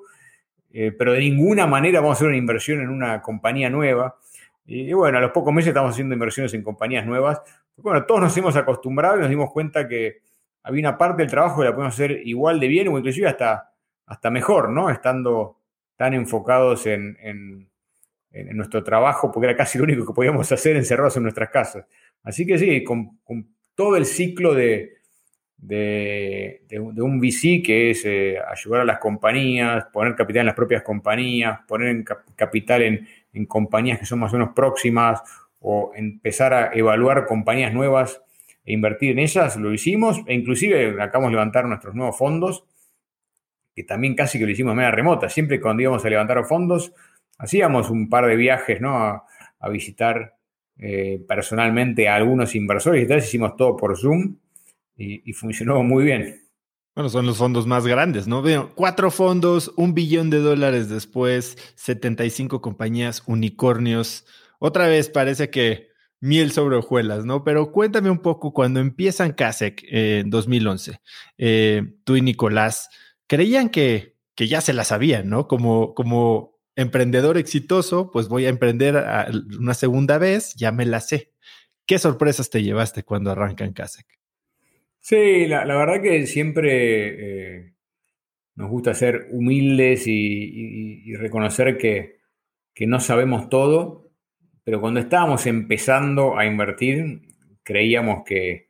eh, pero de ninguna manera vamos a hacer una inversión en una compañía nueva. Y, bueno, a los pocos meses estamos haciendo inversiones en compañías nuevas. Bueno, todos nos hemos acostumbrado y nos dimos cuenta que había una parte del trabajo que la podemos hacer igual de bien o inclusive hasta, hasta mejor, ¿no? Estando tan enfocados en, nuestro trabajo, porque era casi lo único que podíamos hacer encerrados en nuestras casas. Así que sí, con todo el ciclo de, de, un VC que es eh, ayudar a las compañías, poner capital en las propias compañías, poner capital en, compañías que son más o menos próximas o empezar a evaluar compañías nuevas e invertir en ellas, lo hicimos e inclusive acabamos de levantar nuestros nuevos fondos, que también casi que lo hicimos de manera remota. Siempre cuando íbamos a levantar fondos, hacíamos un par de viajes ¿no? a, visitar eh, personalmente a algunos inversores y tal, hicimos todo por Zoom y, funcionó muy bien. Bueno, son los fondos más grandes, ¿no? Veo cuatro fondos, un billón de dólares después, 75 compañías, unicornios. Otra vez parece que miel sobre hojuelas, ¿no? Pero cuéntame un poco, cuando empiezan CASEC en 2011, eh, tú y Nicolás, creían que, que ya se la sabían, ¿no? Como, como emprendedor exitoso, pues voy a emprender una segunda vez, ya me la sé. ¿Qué sorpresas te llevaste cuando arrancan CASEC? Sí, la, verdad que siempre eh, nos gusta ser humildes y, reconocer que, no sabemos todo, pero cuando estábamos empezando a invertir, creíamos que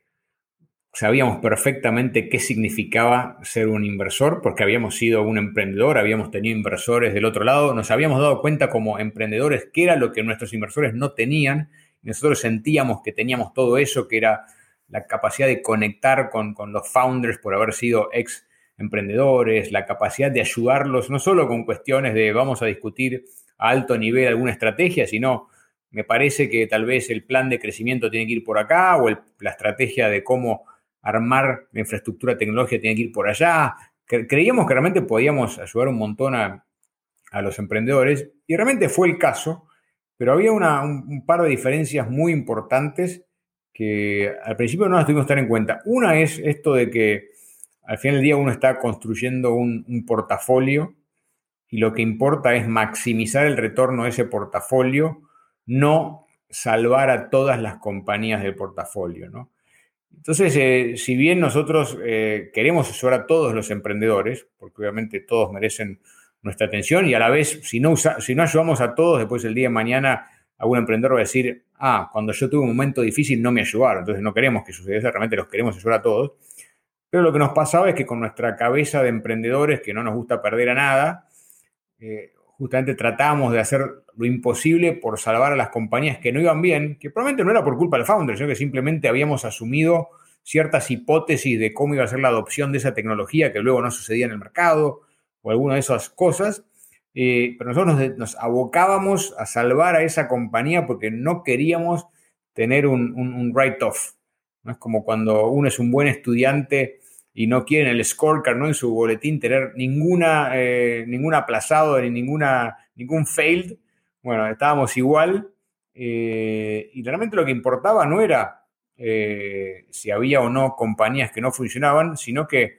sabíamos perfectamente qué significaba ser un inversor, porque habíamos sido un emprendedor, habíamos tenido inversores del otro lado, nos habíamos dado cuenta como emprendedores qué era lo que nuestros inversores no tenían, nosotros sentíamos que teníamos todo eso, que era la capacidad de conectar con, los founders por haber sido ex emprendedores, la capacidad de ayudarlos, no solo con cuestiones de vamos a discutir a alto nivel alguna estrategia, sino me parece que tal vez el plan de crecimiento tiene que ir por acá o la estrategia de cómo armar la infraestructura tecnológica tiene que ir por allá. creíamos que realmente podíamos ayudar un montón a, los emprendedores y realmente fue el caso, pero había un, par de diferencias muy importantes que al principio no las tuvimos tener en cuenta. Una es esto de que al final del día uno está construyendo un, portafolio y lo que importa es maximizar el retorno de ese portafolio, no salvar a todas las compañías del portafolio, ¿no? Entonces, eh, si bien nosotros eh, queremos ayudar a todos los emprendedores, porque obviamente todos merecen nuestra atención y a la vez, si no, si no ayudamos a todos, después el día de mañana algún emprendedor va a decir, ah, cuando yo tuve un momento difícil no me ayudaron, entonces no queremos que suceda realmente los queremos ayudar a todos. Pero lo que nos pasaba es que con nuestra cabeza de emprendedores, que no nos gusta perder a nada, eh, justamente tratamos de hacer lo imposible por salvar a las compañías que no iban bien, que probablemente no era por culpa del founder, sino que simplemente habíamos asumido ciertas hipótesis de cómo iba a ser la adopción de esa tecnología que luego no sucedía en el mercado o alguna de esas cosas. Eh, pero nosotros nos, abocábamos a salvar a esa compañía porque no queríamos tener un, write-off. ¿no? Es como cuando uno es un buen estudiante y no quieren el scorecard, ¿no? En su boletín tener ninguna, eh, ningún aplazado ni ninguna, ningún failed. Bueno, estábamos igual eh, y realmente lo que importaba no era si había o no compañías que no funcionaban, sino que,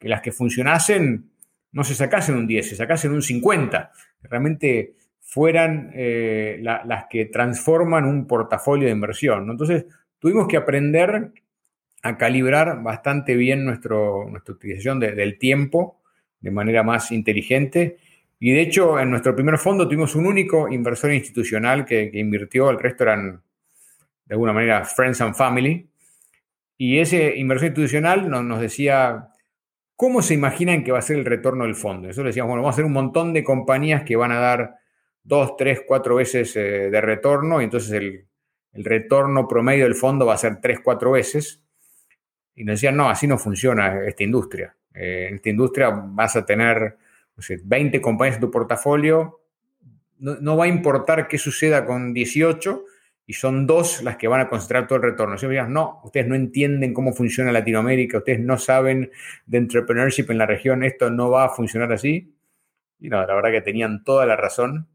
las que funcionasen no se sacasen un 10, se sacasen un 50, que realmente fueran las que transforman un portafolio de inversión. Entonces, tuvimos que aprender a calibrar bastante bien nuestro, nuestra utilización del tiempo de manera más inteligente. Y de hecho, en nuestro primer fondo tuvimos un único inversor institucional que, invirtió, el resto eran de alguna manera friends and family. Y ese inversor institucional nos decía, ¿cómo se imaginan que va a ser el retorno del fondo? Eso le decíamos, bueno, vamos a hacer un montón de compañías que van a dar dos, tres, cuatro veces eh, de retorno y entonces el, retorno promedio del fondo va a ser tres, cuatro veces. Y nos decían, no, así no funciona esta industria. Eh, en esta industria vas a tener 20 compañías en tu portafolio, no, va a importar qué suceda con 18 y son dos las que van a concentrar todo el retorno. Si me no, ustedes no entienden cómo funciona Latinoamérica, ustedes no saben de entrepreneurship en la región, esto no va a funcionar así. Y no, la verdad que tenían toda la razón.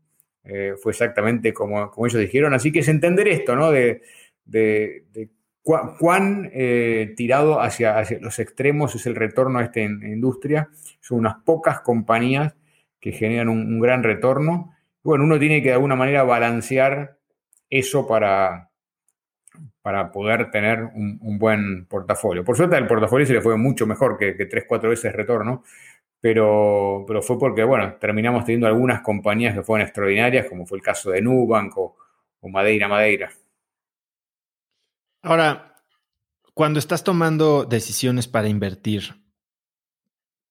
Eh, fue exactamente como, como, ellos dijeron. Así que es entender esto, ¿no? De, de, de cuán eh, tirado hacia, los extremos es el retorno a esta industria. Son unas pocas compañías que generan un, gran retorno. Bueno, uno tiene que de alguna manera balancear eso para, para poder tener un, buen portafolio. Por suerte, el portafolio se le fue mucho mejor que, que 3, 4 veces retorno, pero, pero fue porque, bueno, terminamos teniendo algunas compañías que fueron extraordinarias, como fue el caso de Nubank o, o Madeira Madeira. Ahora, cuando estás tomando decisiones para invertir,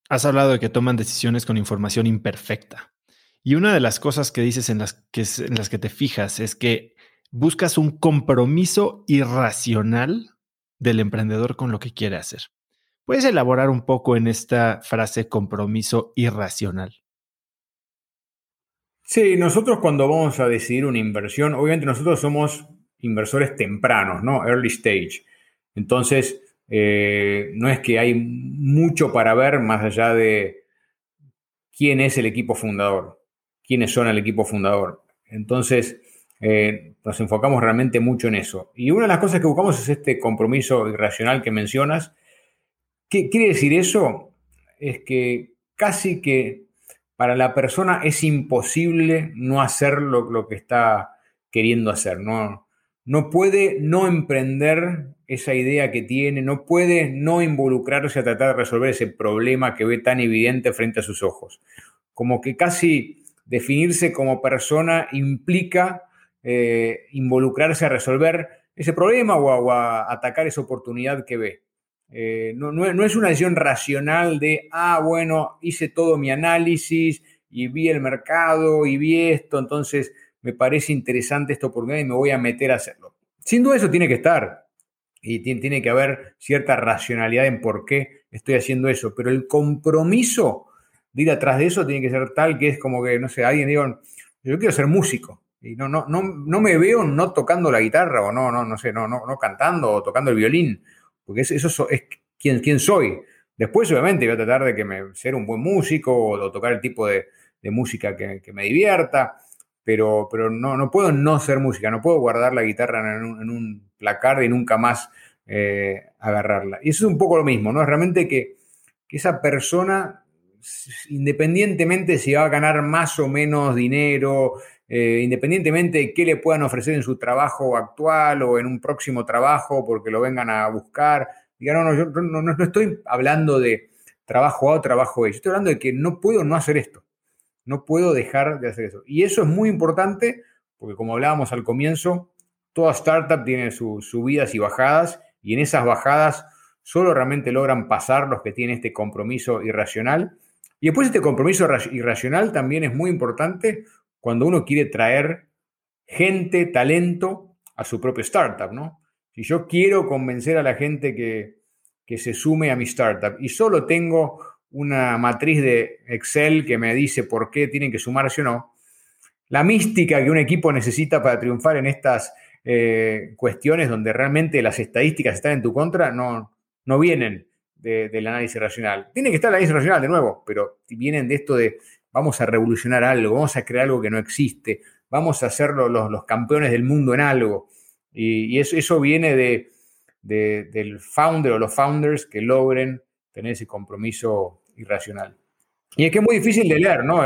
has hablado de que toman decisiones con información imperfecta. Y una de las cosas que dices en las que, en las que te fijas es que buscas un compromiso irracional del emprendedor con lo que quiere hacer. ¿Puedes elaborar un poco en esta frase compromiso irracional? Sí, nosotros cuando vamos a decidir una inversión, obviamente nosotros somos inversores tempranos, ¿no? Early stage. Entonces, eh, no es que hay mucho para ver más allá de quién es el equipo fundador, quiénes son el equipo fundador. Entonces, eh, nos enfocamos realmente mucho en eso. Y una de las cosas que buscamos es este compromiso irracional que mencionas. ¿Qué quiere decir eso? Es que casi que para la persona es imposible no hacer lo, lo que está queriendo hacer. ¿no? no puede no emprender esa idea que tiene, no puede no involucrarse a tratar de resolver ese problema que ve tan evidente frente a sus ojos. Como que casi definirse como persona implica eh, involucrarse a resolver ese problema o a, atacar esa oportunidad que ve. Eh, no, no, es una decisión racional de, ah, bueno, hice todo mi análisis y vi el mercado y vi esto, entonces me parece interesante esta oportunidad y me voy a meter a hacerlo. Sin duda eso tiene que estar y tiene que haber cierta racionalidad en por qué estoy haciendo eso, pero el compromiso de ir atrás de eso tiene que ser tal que es como que, no sé, alguien diga, yo quiero ser músico, Y no, no, no, no me veo no tocando la guitarra o no, no, no sé, no, no, no cantando o tocando el violín, porque eso es quién, quién soy. Después, obviamente, voy a tratar de ser un buen músico o, tocar el tipo de, música que, me divierta, pero, pero no, no puedo no ser música, no puedo guardar la guitarra en un, en placard y nunca más eh, agarrarla. Y eso es un poco lo mismo, ¿no? Es realmente que esa persona, independientemente si va a ganar más o menos dinero, eh, independientemente de qué le puedan ofrecer en su trabajo actual o en un próximo trabajo porque lo vengan a buscar, digan, no, no, yo no, estoy hablando de trabajo A o trabajo B, yo estoy hablando de que no puedo no hacer esto, no puedo dejar de hacer eso. Y eso es muy importante porque como hablábamos al comienzo, toda startup tiene sus subidas y bajadas y en esas bajadas solo realmente logran pasar los que tienen este compromiso irracional. Y después este compromiso irracional también es muy importante cuando uno quiere traer gente, talento a su propio startup, ¿no? Si yo quiero convencer a la gente que, se sume a mi startup y solo tengo una matriz de Excel que me dice por qué tienen que sumarse o no, la mística que un equipo necesita para triunfar en estas eh, cuestiones donde realmente las estadísticas están en tu contra no, no vienen del análisis racional. Tiene que estar el análisis racional de nuevo, pero vienen de esto de vamos a revolucionar algo, vamos a crear algo que no existe, vamos a ser los, campeones del mundo en algo. Y, eso, eso, viene de, del founder o los founders que logren tener ese compromiso irracional. Y es que es muy difícil de leer, ¿no?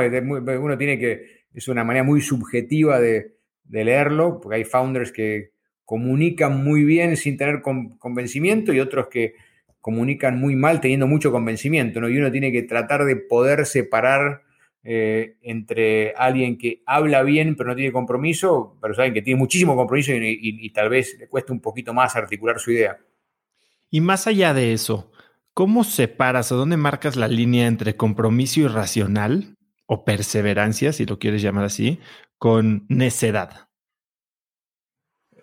Uno tiene que, es una manera muy subjetiva de, leerlo, porque hay founders que comunican muy bien sin tener convencimiento y otros que comunican muy mal teniendo mucho convencimiento, ¿no? Y uno tiene que tratar de poder separar eh, entre alguien que habla bien pero no tiene compromiso, pero saben que tiene muchísimo compromiso y, tal vez le cueste un poquito más articular su idea. Y más allá de eso, ¿cómo separas o dónde marcas la línea entre compromiso irracional o perseverancia, si lo quieres llamar así, con necedad?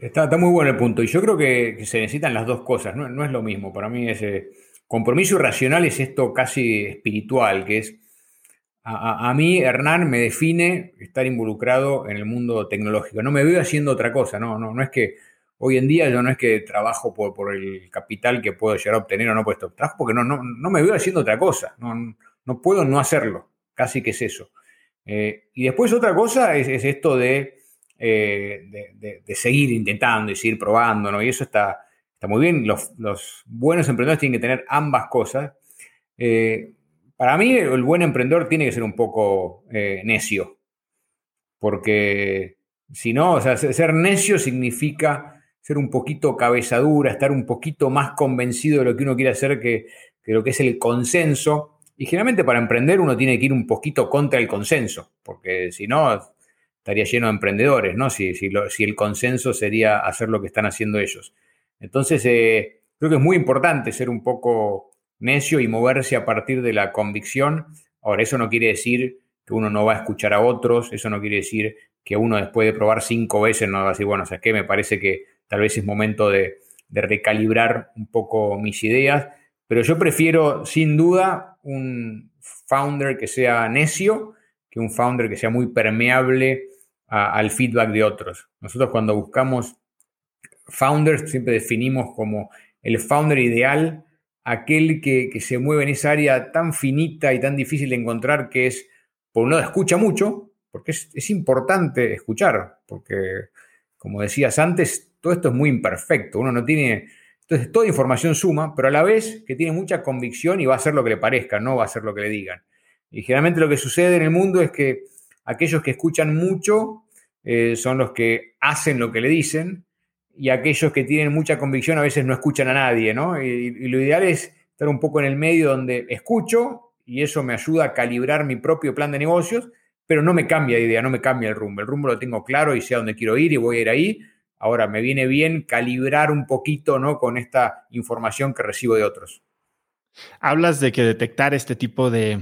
Está, muy bueno el punto. Y yo creo que, se necesitan las dos cosas. No, es lo mismo. Para mí ese compromiso irracional es esto casi espiritual, que es a, mí, Hernán, me define estar involucrado en el mundo tecnológico. No me veo haciendo otra cosa, no, no, no es que hoy en día yo no es que trabajo por, por el capital que puedo llegar a obtener o no puesto. Trabajo porque no, no, no me veo haciendo otra cosa, no, no puedo no hacerlo, casi que es eso. Eh, y después otra cosa es, esto eh, de, de, seguir intentando y seguir probando, ¿no? Y eso está, está muy bien. Los, los buenos emprendedores tienen que tener ambas cosas. Eh, para mí, el buen emprendedor tiene que ser un poco eh, necio, porque si no, o sea, ser necio significa ser un poquito cabezadura, estar un poquito más convencido de lo que uno quiere hacer que, lo que es el consenso. Y generalmente para emprender uno tiene que ir un poquito contra el consenso, porque si no, estaría lleno de emprendedores, ¿no? Si, si, el consenso sería hacer lo que están haciendo ellos. Entonces, eh, creo que es muy importante ser un poco necio y moverse a partir de la convicción. Ahora, eso no quiere decir que uno no va a escuchar a otros, eso no quiere decir que uno después de probar cinco veces no va a decir, bueno, ¿sabes qué? Me parece que tal vez es momento de, recalibrar un poco mis ideas, pero yo prefiero sin duda un founder que sea necio que un founder que sea muy permeable al feedback de otros. Nosotros cuando buscamos founders siempre definimos como el founder ideal aquel que, se mueve en esa área tan finita y tan difícil de encontrar que es, por un lado, escucha mucho, porque es, importante escuchar, porque, como decías antes, todo esto es muy imperfecto, uno no tiene, entonces toda información suma, pero a la vez que tiene mucha convicción y va a hacer lo que le parezca, no va a hacer lo que le digan. Y generalmente lo que sucede en el mundo es que aquellos que escuchan mucho eh, son los que hacen lo que le dicen y aquellos que tienen mucha convicción a veces no escuchan a nadie, ¿no? Y, lo ideal es estar un poco en el medio donde escucho y eso me ayuda a calibrar mi propio plan de negocios, pero no me cambia de idea, no me cambia el rumbo. El rumbo lo tengo claro y sé a dónde quiero ir y voy a ir ahí. Ahora me viene bien calibrar un poquito, ¿no? Con esta información que recibo de otros. Hablas de que detectar este tipo de,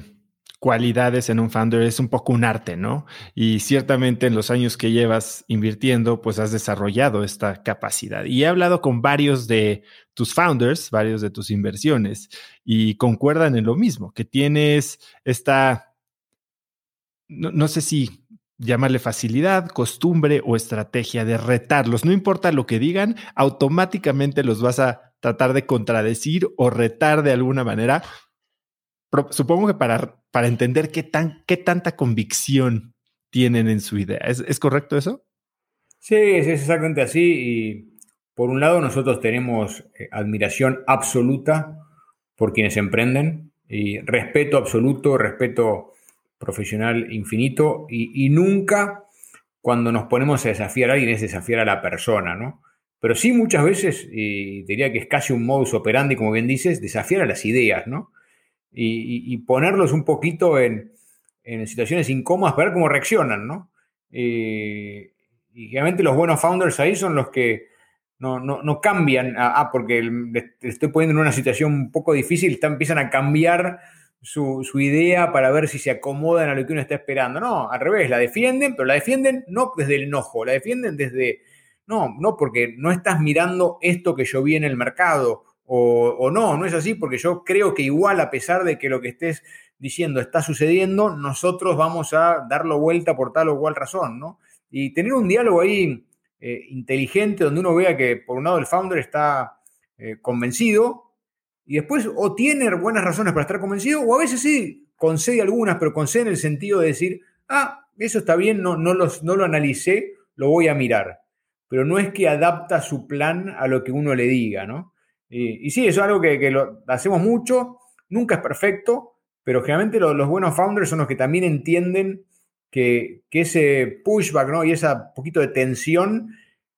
cualidades en un founder es un poco un arte, ¿no? Y ciertamente en los años que llevas invirtiendo, pues has desarrollado esta capacidad. Y he hablado con varios de tus founders, varios de tus inversiones, y concuerdan en lo mismo, que tienes esta, no, sé si llámale facilidad, costumbre o estrategia de retarlos. No importa lo que digan, automáticamente los vas a tratar de contradecir o retar de alguna manera. Supongo que para, para entender qué, tan, qué tanta convicción tienen en su idea. ¿Es, correcto eso? Sí, es exactamente así. Y por un lado, nosotros tenemos eh, admiración absoluta por quienes emprenden y respeto absoluto, respeto profesional infinito y, nunca cuando nos ponemos a desafiar a alguien es desafiar a la persona, ¿no? Pero sí muchas veces, y diría que es casi un modus operandi, como bien dices, desafiar a las ideas, ¿no? Y, ponerlos un poquito en, situaciones incómodas para ver cómo reaccionan, ¿no? y realmente los buenos founders ahí son los que no, cambian, ah, porque le estoy poniendo en una situación un poco difícil, empiezan a cambiar su, idea para ver si se acomodan a lo que uno está esperando. No, al revés, la defienden, pero la defienden no desde el enojo, la defienden desde, no, no porque no estás mirando esto que yo vi en el mercado, o, no, no es así, porque yo creo que igual a pesar de que lo que estés diciendo está sucediendo, nosotros vamos a darlo vuelta por tal o cual razón, ¿no? Y tener un diálogo ahí eh, inteligente donde uno vea que por un lado el founder está eh, convencido y después o tiene buenas razones para estar convencido, o a veces sí concede algunas, pero concede en el sentido de decir, ah, eso está bien, no, no, los, no lo analicé, lo voy a mirar. Pero no es que adapta su plan a lo que uno le diga, ¿no? Y, sí, eso es algo que, lo hacemos mucho, nunca es perfecto, pero generalmente los, buenos founders son los que también entienden que, ese pushback, ¿no? Y ese poquito de tensión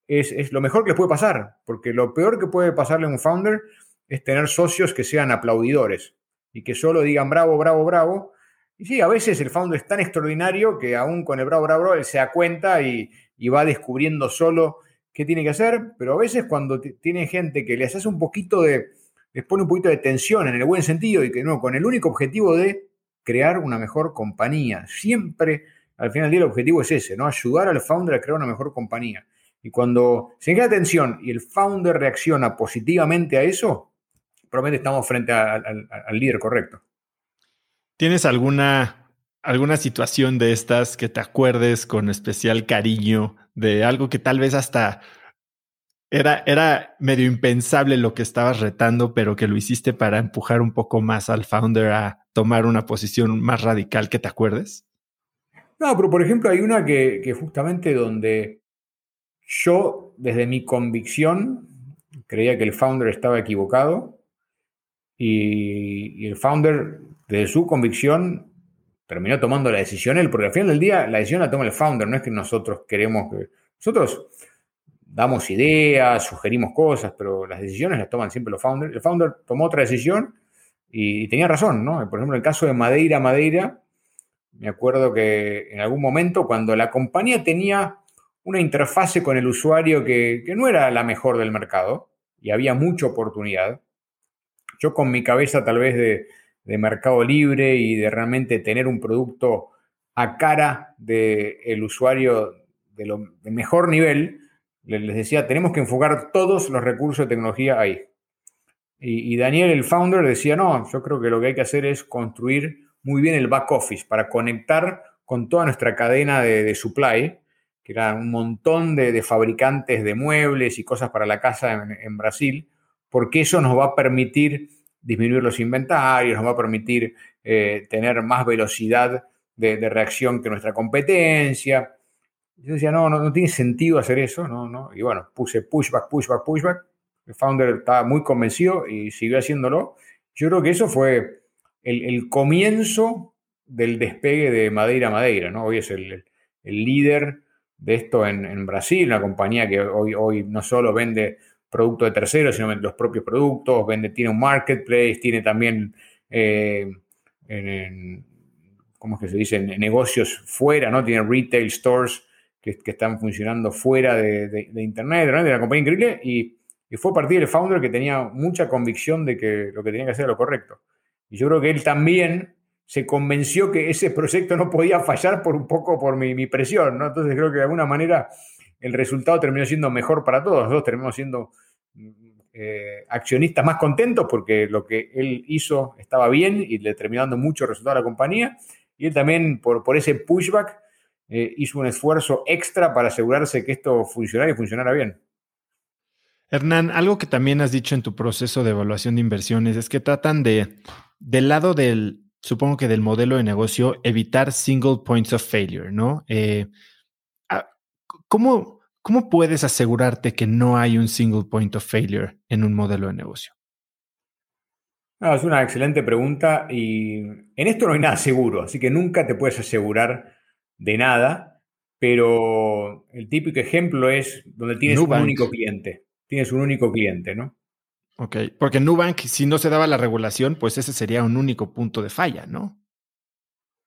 es, lo mejor que les puede pasar, porque lo peor que puede pasarle a un founder es tener socios que sean aplaudidores y que solo digan bravo, bravo, bravo. Y sí, a veces el founder es tan extraordinario que aún con el bravo, bravo, bravo, él se da cuenta y, va descubriendo solo qué tiene que hacer, pero a veces cuando tiene gente que les hace un poquito de, les pone un poquito de tensión en el buen sentido y que no, con el único objetivo de crear una mejor compañía. Siempre, al final del día, el objetivo es ese, ¿no? Ayudar al founder a crear una mejor compañía. Y cuando se genera tensión y el founder reacciona positivamente a eso, probablemente estamos frente al líder correcto. ¿Tienes alguna, alguna situación de estas que te acuerdes con especial cariño de algo que tal vez hasta era, era medio impensable lo que estabas retando, pero que lo hiciste para empujar un poco más al founder a tomar una posición más radical que te acuerdes? No, pero por ejemplo hay una que, justamente donde yo, desde mi convicción, creía que el founder estaba equivocado y, el founder, de su convicción, terminó tomando la decisión él, porque al final del día la decisión la toma el founder, no es que nosotros queremos que... Nosotros damos ideas, sugerimos cosas, pero las decisiones las toman siempre los founders. El founder tomó otra decisión y, tenía razón, ¿no? Por ejemplo, en el caso de Madeira, Madeira, me acuerdo que en algún momento cuando la compañía tenía una interfase con el usuario que, que no era la mejor del mercado y había mucha oportunidad, yo con mi cabeza tal vez de, mercado libre y de realmente tener un producto a cara del usuario de lo mejor nivel, les decía, tenemos que enfocar todos los recursos de tecnología ahí. Y, Daniel, el founder, decía, no, yo creo que lo que hay que hacer es construir muy bien el back office para conectar con toda nuestra cadena de, supply, que era un montón de, fabricantes de muebles y cosas para la casa en Brasil, porque eso nos va a permitir disminuir los inventarios, nos va a permitir eh, tener más velocidad de, reacción que nuestra competencia. Yo decía, no, no, tiene sentido hacer eso, no, no. Y bueno, puse pushback, pushback, pushback. El founder estaba muy convencido y siguió haciéndolo. Yo creo que eso fue el, comienzo del despegue de Madeira Madeira, ¿no? Hoy es el, líder de esto en, en, Brasil, una compañía que hoy, hoy no solo vende producto de terceros, sino los propios productos, vende, tiene un marketplace, tiene también, eh, ¿cómo es que se dice?, negocios fuera, ¿no? Tiene retail stores que, están funcionando fuera de, Internet, de una compañía increíble, y, fue a partir del founder que tenía mucha convicción de que lo que tenía que hacer era lo correcto. Y yo creo que él también se convenció que ese proyecto no podía fallar por un poco por mi, mi presión, ¿no? Entonces creo que de alguna manera el resultado terminó siendo mejor para todos. Nosotros terminamos siendo eh, accionistas más contentos porque lo que él hizo estaba bien y le terminó dando mucho resultado a la compañía. Y él también, por, por ese pushback, eh, hizo un esfuerzo extra para asegurarse que esto funcionara y funcionara bien. Hernán, algo que también has dicho en tu proceso de evaluación de inversiones es que tratan de, del lado del, supongo que del modelo de negocio, evitar single points of failure, ¿no? Eh, ¿cómo, ¿Cómo puedes asegurarte que no hay un single point of failure en un modelo de negocio? es una excelente pregunta y en esto no hay nada seguro, así que nunca te puedes asegurar de nada, pero el típico ejemplo es donde tienes un único cliente. Tienes un único cliente, ¿no? Ok, porque Nubank, si no se daba la regulación, pues ese sería un único punto de falla, ¿no?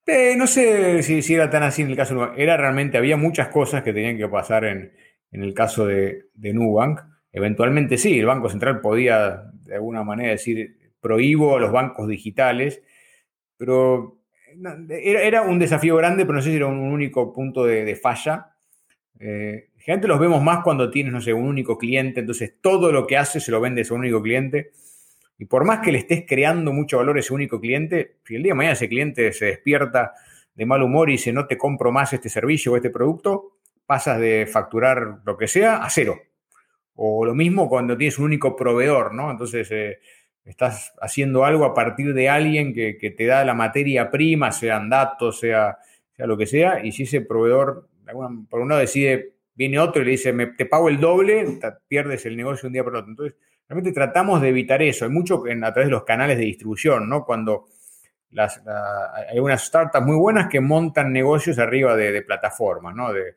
Eh, no sé si, era tan así en el caso de Nubank. Era realmente, había muchas cosas que tenían que pasar en, el caso de, de Nubank. Eventualmente sí, el Banco Central podía de alguna manera decir, prohíbo a los bancos digitales, pero era, un desafío grande, pero no sé si era un único punto de, falla. Eh, generalmente los vemos más cuando tienes, no sé, un único cliente, entonces todo lo que haces se lo vendes a un único cliente. Y por más que le estés creando mucho valor a ese único cliente, si el día de mañana ese cliente se despierta de mal humor y dice no te compro más este servicio o este producto, pasas de facturar lo que sea a cero. O lo mismo cuando tienes un único proveedor, ¿no? Entonces, eh, estás haciendo algo a partir de alguien que, te da la materia prima, sean datos, sea, lo que sea, y si ese proveedor, por un lado decide, viene otro y le dice, te pago el doble, pierdes el negocio un día por otro. Entonces, realmente tratamos de evitar eso. Hay mucho en, a través de los canales de distribución, ¿no? Cuando las, hay unas startups muy buenas que montan negocios arriba de, plataformas, ¿no? De,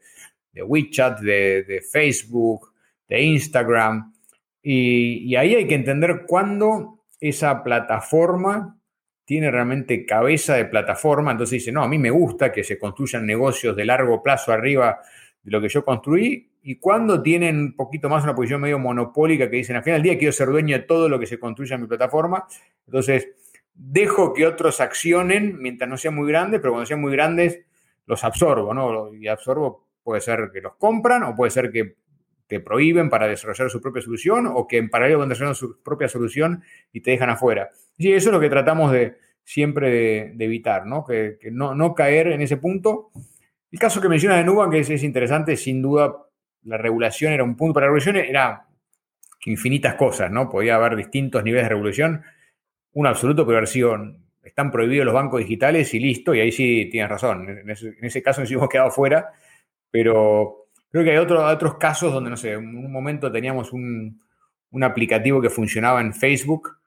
de WeChat, de, Facebook, de Instagram. Y, y, ahí hay que entender cuándo esa plataforma tiene realmente cabeza de plataforma, entonces dice, no, a mí me gusta que se construyan negocios de largo plazo arriba de lo que yo construí, y cuando tienen un poquito más una posición medio monopólica que dicen, al final del día quiero ser dueño de todo lo que se construya en mi plataforma, entonces dejo que otros accionen mientras no sean muy grandes, pero cuando sean muy grandes los absorbo, ¿no? Y absorbo puede ser que los compran o puede ser que te prohíben para desarrollar su propia solución o que en paralelo van desarrollando su propia solución y te dejan afuera. Y eso es lo que tratamos de siempre de, evitar, ¿no? Que, no, no, caer en ese punto. El caso que menciona de Nubank es, es interesante, sin duda la regulación era un punto, para la regulación era infinitas cosas, ¿no? Podía haber distintos niveles de regulación. Un absoluto pero haber sido, están prohibidos los bancos digitales y listo, y ahí sí tienes razón. En ese, en caso nos hemos quedado fuera, pero Creo que hay otros casos donde, no sé, en un momento teníamos un, aplicativo que funcionaba en Facebook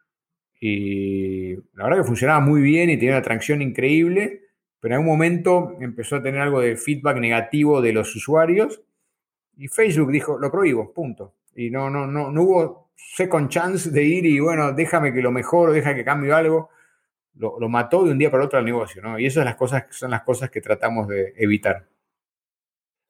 y la verdad que funcionaba muy bien y tenía una atracción increíble, pero en un momento empezó a tener algo de feedback negativo de los usuarios y Facebook dijo, lo prohíbo, punto. Y no, no, no, no hubo second chance de ir y bueno, déjame que lo mejoro, deja que cambie algo. Lo, lo mató de un día para otro al negocio, ¿no? Y esas son las cosas, son las cosas que tratamos de evitar.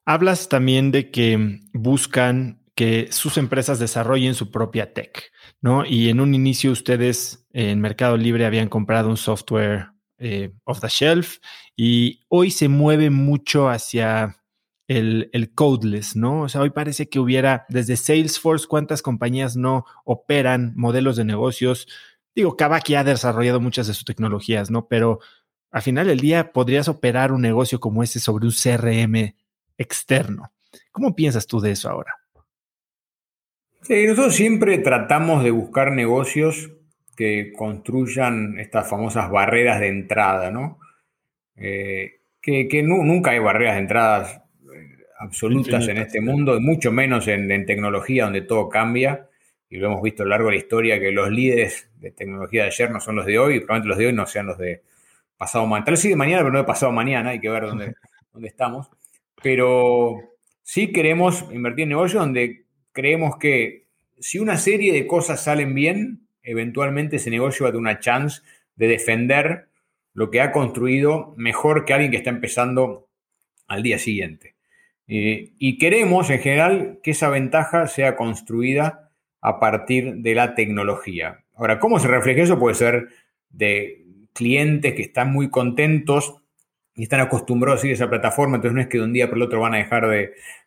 Hablas también de que buscan que sus empresas desarrollen su propia tech, ¿no? Y en un inicio ustedes en Mercado Libre habían comprado un software eh, off the shelf y hoy se mueve mucho hacia el, el, codeless, ¿no? O sea, hoy parece que hubiera desde Salesforce, ¿cuántas compañías no operan modelos de negocios? Digo, Kavak ha desarrollado muchas de sus tecnologías, ¿no? Pero al final del día podrías operar un negocio como este sobre un CRM externo. ¿Cómo piensas tú de eso ahora? Sí, nosotros siempre tratamos de buscar negocios que construyan estas famosas barreras de entrada, ¿no? Eh, que, nunca hay barreras de entrada absolutas en este mundo, y mucho menos en, tecnología donde todo cambia. Y lo hemos visto a lo largo de la historia que los líderes de tecnología de ayer no son los de hoy, y probablemente los de hoy no sean los de pasado mañana. Tal vez sí de mañana, pero no de pasado mañana, hay que ver dónde, dónde estamos pero sí queremos invertir en negocios donde creemos que si una serie de cosas salen bien, eventualmente ese negocio va a tener una chance de defender lo que ha construido mejor que alguien que está empezando al día siguiente. Eh, y queremos, en general, que esa ventaja sea construida a partir de la tecnología. Ahora, ¿cómo se refleja eso? Puede ser de clientes que están muy contentos y están acostumbrados a ir a esa plataforma, entonces no es que de un día por el otro van a dejar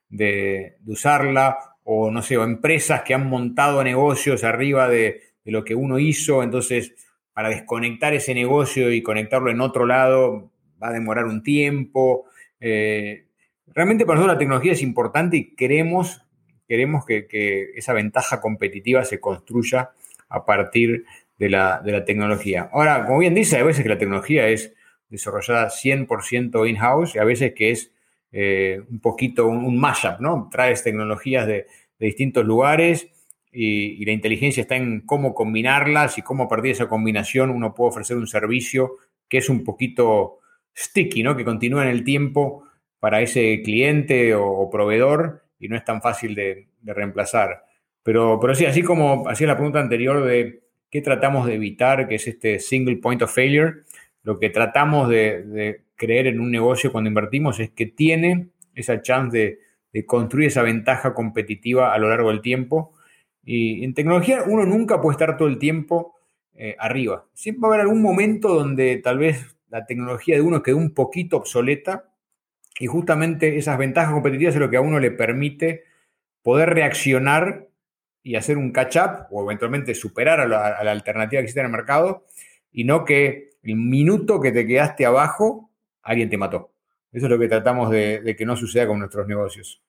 de, usarla, o no sé, o empresas que han montado negocios arriba de, lo que uno hizo, entonces para desconectar ese negocio y conectarlo en otro lado va a demorar un tiempo. Eh, Realmente para nosotros la tecnología es importante y queremos, queremos que, esa ventaja competitiva se construya a partir de la, tecnología. Ahora, como bien dice, hay veces que la tecnología es desarrollada 100% in-house y a veces que es eh, un poquito un, mashup, ¿no? Traes tecnologías de, distintos lugares y, la inteligencia está en cómo combinarlas y cómo a partir de esa combinación uno puede ofrecer un servicio que es un poquito sticky, ¿no? Que continúa en el tiempo para ese cliente o, proveedor y no es tan fácil de, reemplazar. Pero, sí, así como hacía la pregunta anterior de qué tratamos de evitar, que es este single point of failure, lo que tratamos de, creer en un negocio cuando invertimos es que tiene esa chance de, construir esa ventaja competitiva a lo largo del tiempo. Y en tecnología uno nunca puede estar todo el tiempo eh, arriba. Siempre va a haber algún momento donde tal vez la tecnología de uno quede un poquito obsoleta y justamente esas ventajas competitivas es lo que a uno le permite poder reaccionar y hacer un catch-up o eventualmente superar a la, alternativa que existe en el mercado y no que el minuto que te quedaste abajo, alguien te mató. Eso es lo que tratamos de, que no suceda con nuestros negocios.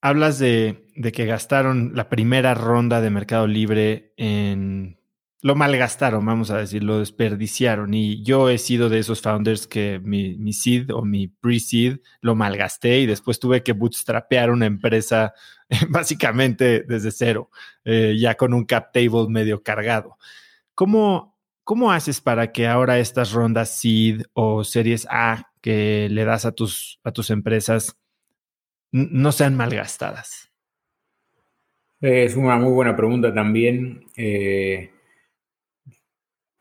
Hablas de, de, que gastaron la primera ronda de Mercado Libre en lo malgastaron, vamos a decir, lo desperdiciaron. Y yo he sido de esos founders que mi, mi seed o mi pre-seed lo malgasté y después tuve que bootstrapear una empresa básicamente desde cero, eh, ya con un cap table medio cargado. ¿Cómo, ¿Cómo haces para que ahora estas rondas seed o series A que le das a tus, a tus empresas no sean malgastadas? Es una muy buena pregunta también. Eh,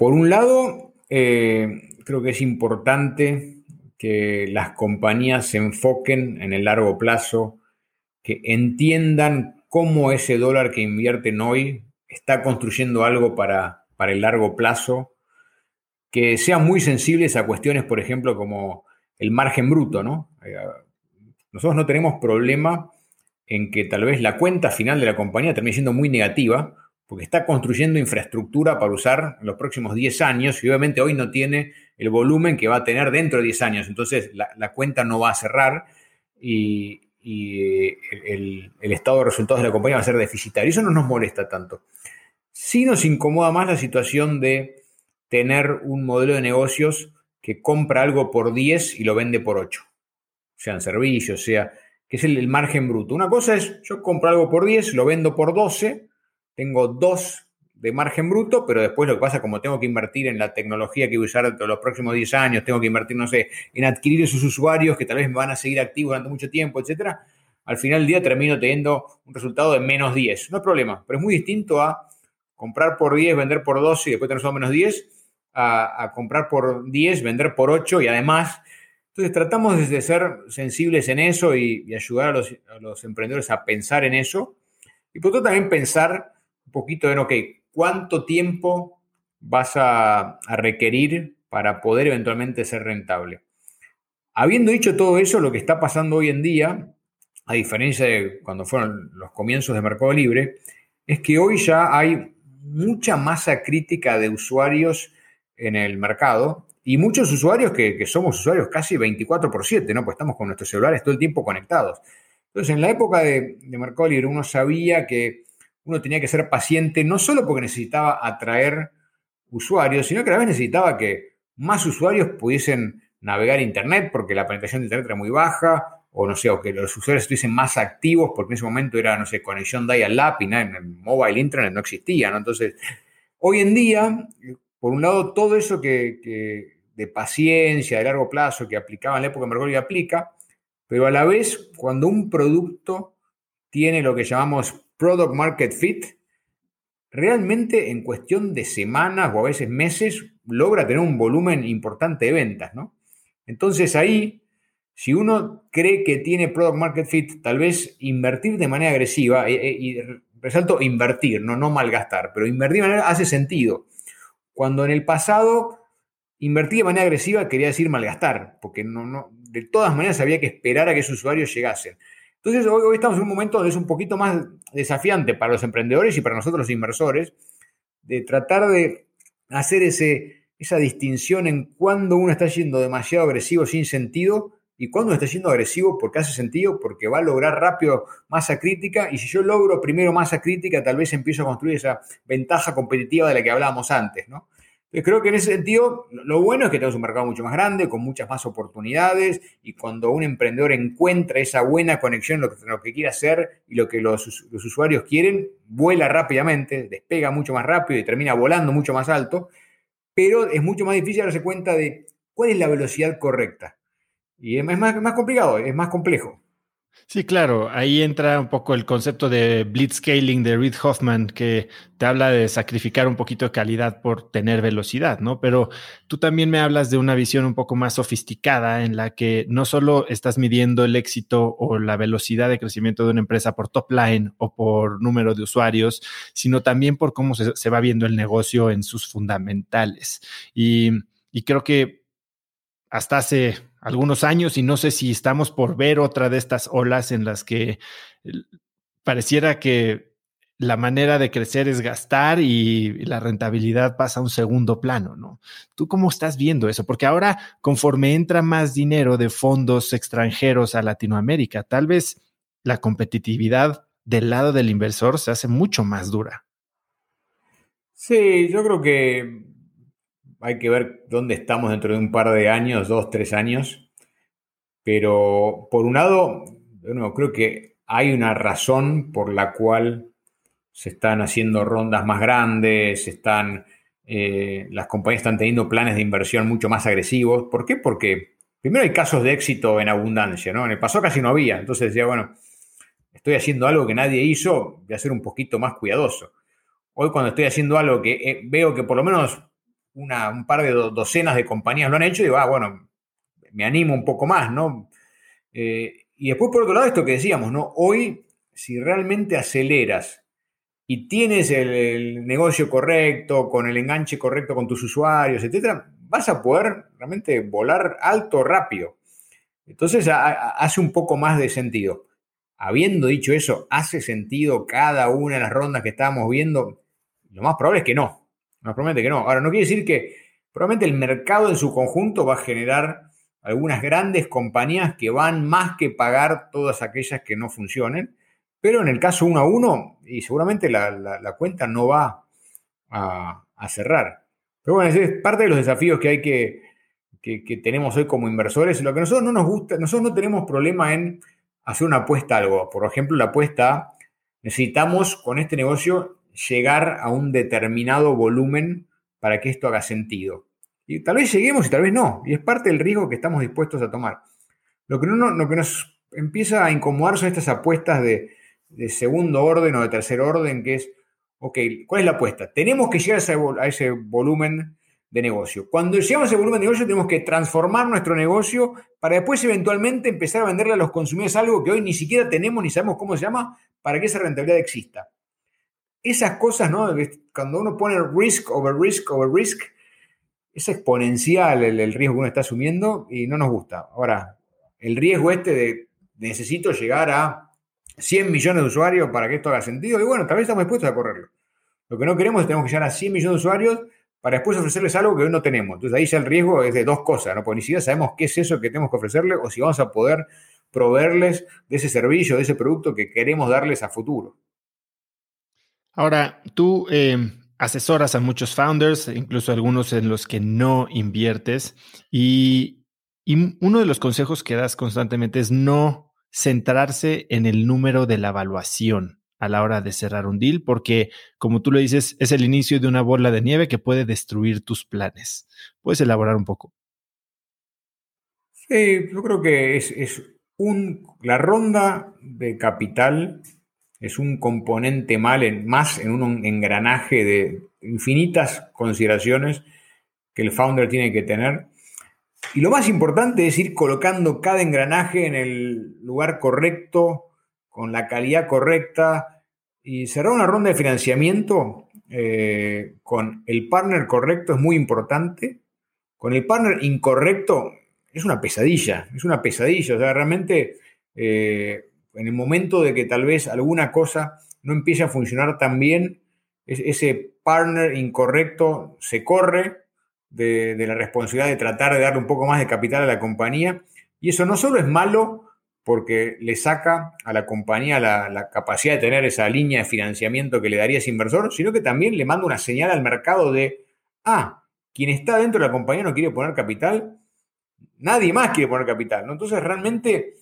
por un lado, eh, creo que es importante que las compañías se enfoquen en el largo plazo, que entiendan cómo ese dólar que invierten hoy está construyendo algo para, para el largo plazo, que sean muy sensibles a cuestiones, por ejemplo, como el margen bruto, ¿no? Eh, nosotros no tenemos problema en que tal vez la cuenta final de la compañía termine siendo muy negativa, porque está construyendo infraestructura para usar en los próximos 10 años y obviamente hoy no tiene el volumen que va a tener dentro de 10 años. Entonces la, cuenta no va a cerrar y, el, estado de resultados de la compañía va a ser deficitario. Eso no nos molesta tanto. Sí nos incomoda más la situación de tener un modelo de negocios que compra algo por 10 y lo vende por 8. Sean servicios, sea, que es el, el margen bruto. Una cosa es, yo compro algo por 10, lo vendo por 12 tengo dos de margen bruto, pero después lo que pasa, como tengo que invertir en la tecnología que voy a usar los próximos 10 años, tengo que invertir, no sé, en adquirir esos usuarios que tal vez me van a seguir activos durante mucho tiempo, etcétera, al final del día termino teniendo un resultado de menos 10. No hay problema, pero es muy distinto a comprar por 10, vender por 12 y después tener solo menos 10, a, comprar por 10, vender por 8 y además. Entonces tratamos de ser sensibles en eso y, ayudar a los, emprendedores a pensar en eso. Y por otro también pensar poquito en, ok, ¿cuánto tiempo vas a, requerir para poder eventualmente ser rentable? Habiendo dicho todo eso, lo que está pasando hoy en día, a diferencia de cuando fueron los comienzos de Mercado Libre, es que hoy ya hay mucha masa crítica de usuarios en el mercado y muchos usuarios que, somos usuarios casi 24 por 7, ¿no? Pues estamos con nuestros celulares todo el tiempo conectados. Entonces, en la época de, de Mercado Libre uno sabía que uno tenía que ser paciente, no solo porque necesitaba atraer usuarios, sino que a la vez necesitaba que más usuarios pudiesen navegar Internet, porque la penetración de Internet era muy baja, o no sé, o que los usuarios estuviesen más activos, porque en ese momento era, no sé, conexión dial-up y nada, en el mobile internet no existía, ¿no? Entonces, hoy en día, por un lado, todo eso que, de paciencia, de largo plazo, que aplicaba en la época de Mercado aplica, pero a la vez, cuando un producto tiene lo que llamamos product market fit, realmente en cuestión de semanas o a veces meses logra tener un volumen importante de ventas, ¿no? Entonces ahí, si uno cree que tiene product market fit, tal vez invertir de manera agresiva, eh, eh, y, resalto invertir, no, no malgastar, pero invertir de manera hace sentido. Cuando en el pasado invertir de manera agresiva quería decir malgastar, porque no, no, de todas maneras había que esperar a que sus usuarios llegasen. Entonces, hoy, estamos en un momento donde es un poquito más desafiante para los emprendedores y para nosotros los inversores, de tratar de hacer ese, esa distinción en cuando uno está siendo demasiado agresivo sin sentido y cuándo está siendo agresivo porque hace sentido, porque va a lograr rápido masa crítica y si yo logro primero masa crítica, tal vez empiezo a construir esa ventaja competitiva de la que hablábamos antes, ¿no? Creo que en ese sentido, lo bueno es que tenemos un mercado mucho más grande, con muchas más oportunidades, y cuando un emprendedor encuentra esa buena conexión lo que, lo que quiere hacer y lo que los, los, usuarios quieren, vuela rápidamente, despega mucho más rápido y termina volando mucho más alto, pero es mucho más difícil darse cuenta de cuál es la velocidad correcta. Y es más, más complicado, es más complejo. Sí, claro, ahí entra un poco el concepto de blitzscaling de Reid Hoffman, que te habla de sacrificar un poquito de calidad por tener velocidad, ¿no? Pero tú también me hablas de una visión un poco más sofisticada en la que no solo estás midiendo el éxito o la velocidad de crecimiento de una empresa por top line o por número de usuarios, sino también por cómo se, va viendo el negocio en sus fundamentales. Y, y creo que hasta hace algunos años y no sé si estamos por ver otra de estas olas en las que pareciera que la manera de crecer es gastar y la rentabilidad pasa a un segundo plano, ¿no? ¿Tú cómo estás viendo eso? Porque ahora, conforme entra más dinero de fondos extranjeros a Latinoamérica, tal vez la competitividad del lado del inversor se hace mucho más dura. Sí, yo creo que hay que ver dónde estamos dentro de un par de años, dos, tres años. Pero por un lado, creo que hay una razón por la cual se están haciendo rondas más grandes, están, eh, las compañías están teniendo planes de inversión mucho más agresivos. ¿Por qué? Porque primero hay casos de éxito en abundancia, ¿no? En el pasado casi no había. Entonces decía, bueno, estoy haciendo algo que nadie hizo, voy a ser un poquito más cuidadoso. Hoy cuando estoy haciendo algo que eh, veo que por lo menos un par de docenas de compañías lo han hecho y digo, ah, bueno, me animo un poco más, ¿no? Eh, y después, por otro lado, esto que decíamos, ¿no? Hoy, si realmente aceleras y tienes el, negocio correcto, con el enganche correcto con tus usuarios, etcétera, vas a poder realmente volar alto rápido. Entonces, hace un poco más de sentido. Habiendo dicho eso, ¿hace sentido cada una de las rondas que estábamos viendo? Lo más probable es que no. Nos promete que no. Ahora, no quiere decir que probablemente el mercado en su conjunto va a generar algunas grandes compañías que van más que pagar todas aquellas que no funcionen, pero en el caso uno a uno, y seguramente la, cuenta no va a, cerrar. Pero bueno, ese es parte de los desafíos que hay que, que, tenemos hoy como inversores. Lo que a nosotros no nos gusta, nosotros no tenemos problema en hacer una apuesta a algo. Por ejemplo, la apuesta, necesitamos con este negocio llegar a un determinado volumen para que esto haga sentido. Y tal vez lleguemos y tal vez no. Y es parte del riesgo que estamos dispuestos a tomar. Lo que, no, lo que nos empieza a incomodar son estas apuestas de, segundo orden o de tercer orden, que es, ok, ¿cuál es la apuesta? Tenemos que llegar a ese, a ese volumen de negocio. Cuando llegamos a ese volumen de negocio tenemos que transformar nuestro negocio para después eventualmente empezar a venderle a los consumidores algo que hoy ni siquiera tenemos ni sabemos cómo se llama para que esa rentabilidad exista esas cosas, ¿no? Cuando uno pone risk over risk over risk, es exponencial el, riesgo que uno está asumiendo y no nos gusta. Ahora, el riesgo este de necesito llegar a 100 millones de usuarios para que esto haga sentido, y bueno, tal vez estamos dispuestos a correrlo. Lo que no queremos es que tenemos que llegar a 100 millones de usuarios para después ofrecerles algo que hoy no tenemos. Entonces ahí ya el riesgo es de dos cosas, ¿no? Porque ni siquiera sabemos qué es eso que tenemos que ofrecerles o si vamos a poder proveerles de ese servicio, de ese producto que queremos darles a futuro. Ahora, tú eh, asesoras a muchos founders, incluso algunos en los que no inviertes, y, uno de los consejos que das constantemente es no centrarse en el número de la evaluación a la hora de cerrar un deal, porque como tú lo dices, es el inicio de una bola de nieve que puede destruir tus planes. ¿Puedes elaborar un poco? Sí, yo creo que es, es un, la ronda de capital es un componente mal en, más en un engranaje de infinitas consideraciones que el founder tiene que tener. Y lo más importante es ir colocando cada engranaje en el lugar correcto, con la calidad correcta, y cerrar una ronda de financiamiento eh, con el partner correcto es muy importante. Con el partner incorrecto es una pesadilla, es una pesadilla. O sea, realmente eh, en el momento de que tal vez alguna cosa no empiece a funcionar tan bien, ese partner incorrecto se corre de, la responsabilidad de tratar de darle un poco más de capital a la compañía Y eso no solo es malo porque le saca a la compañía la, capacidad de tener esa línea de financiamiento que le daría ese inversor, sino que también le manda una señal al mercado de, ah, quien está dentro de la compañía no quiere poner capital, nadie más quiere poner capital. Entonces realmente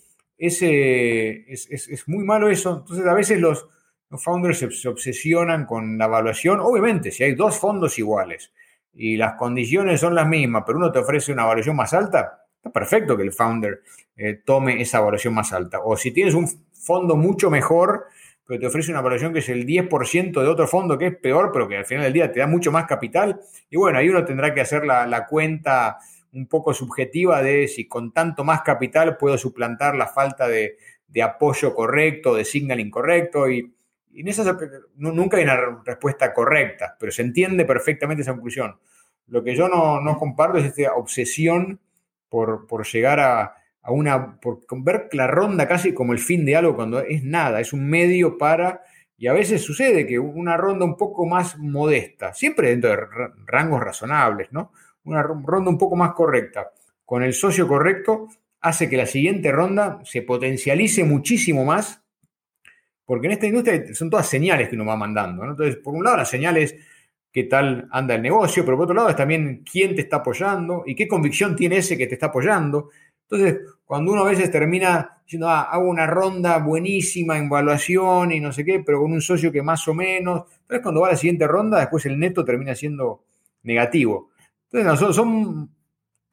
es, es, muy malo eso. Entonces a veces los, los founders se, obsesionan con la evaluación. Obviamente, si hay dos fondos iguales y las condiciones son las mismas, pero uno te ofrece una evaluación más alta, está perfecto que el founder eh, tome esa evaluación más alta. O si tienes un fondo mucho mejor, pero te ofrece una evaluación que es el 10% de otro fondo que es peor, pero que al final del día te da mucho más capital. Y bueno, ahí uno tendrá que hacer la, la cuenta un poco subjetiva de si con tanto más capital puedo suplantar la falta de, de apoyo correcto, de signal incorrecto. Y, y en esa nunca hay una respuesta correcta, pero se entiende perfectamente esa conclusión. Lo que yo no, no comparto es esta obsesión por, por llegar a, a, una, por ver la ronda casi como el fin de algo cuando es nada, es un medio para, y a veces sucede que una ronda un poco más modesta, siempre dentro de rangos razonables, ¿no? Una ronda un poco más correcta, con el socio correcto, hace que la siguiente ronda se potencialice muchísimo más porque en esta industria son todas señales que uno va mandando. Entonces, por un lado, las señales qué tal anda el negocio, pero por otro lado es también quién te está apoyando y qué convicción tiene ese que te está apoyando. Entonces, cuando uno a veces termina diciendo, ah, hago una ronda buenísima en evaluación y no sé qué, pero con un socio que más o menos, entonces cuando va a la siguiente ronda, después el neto termina siendo negativo. Entonces, nosotros son,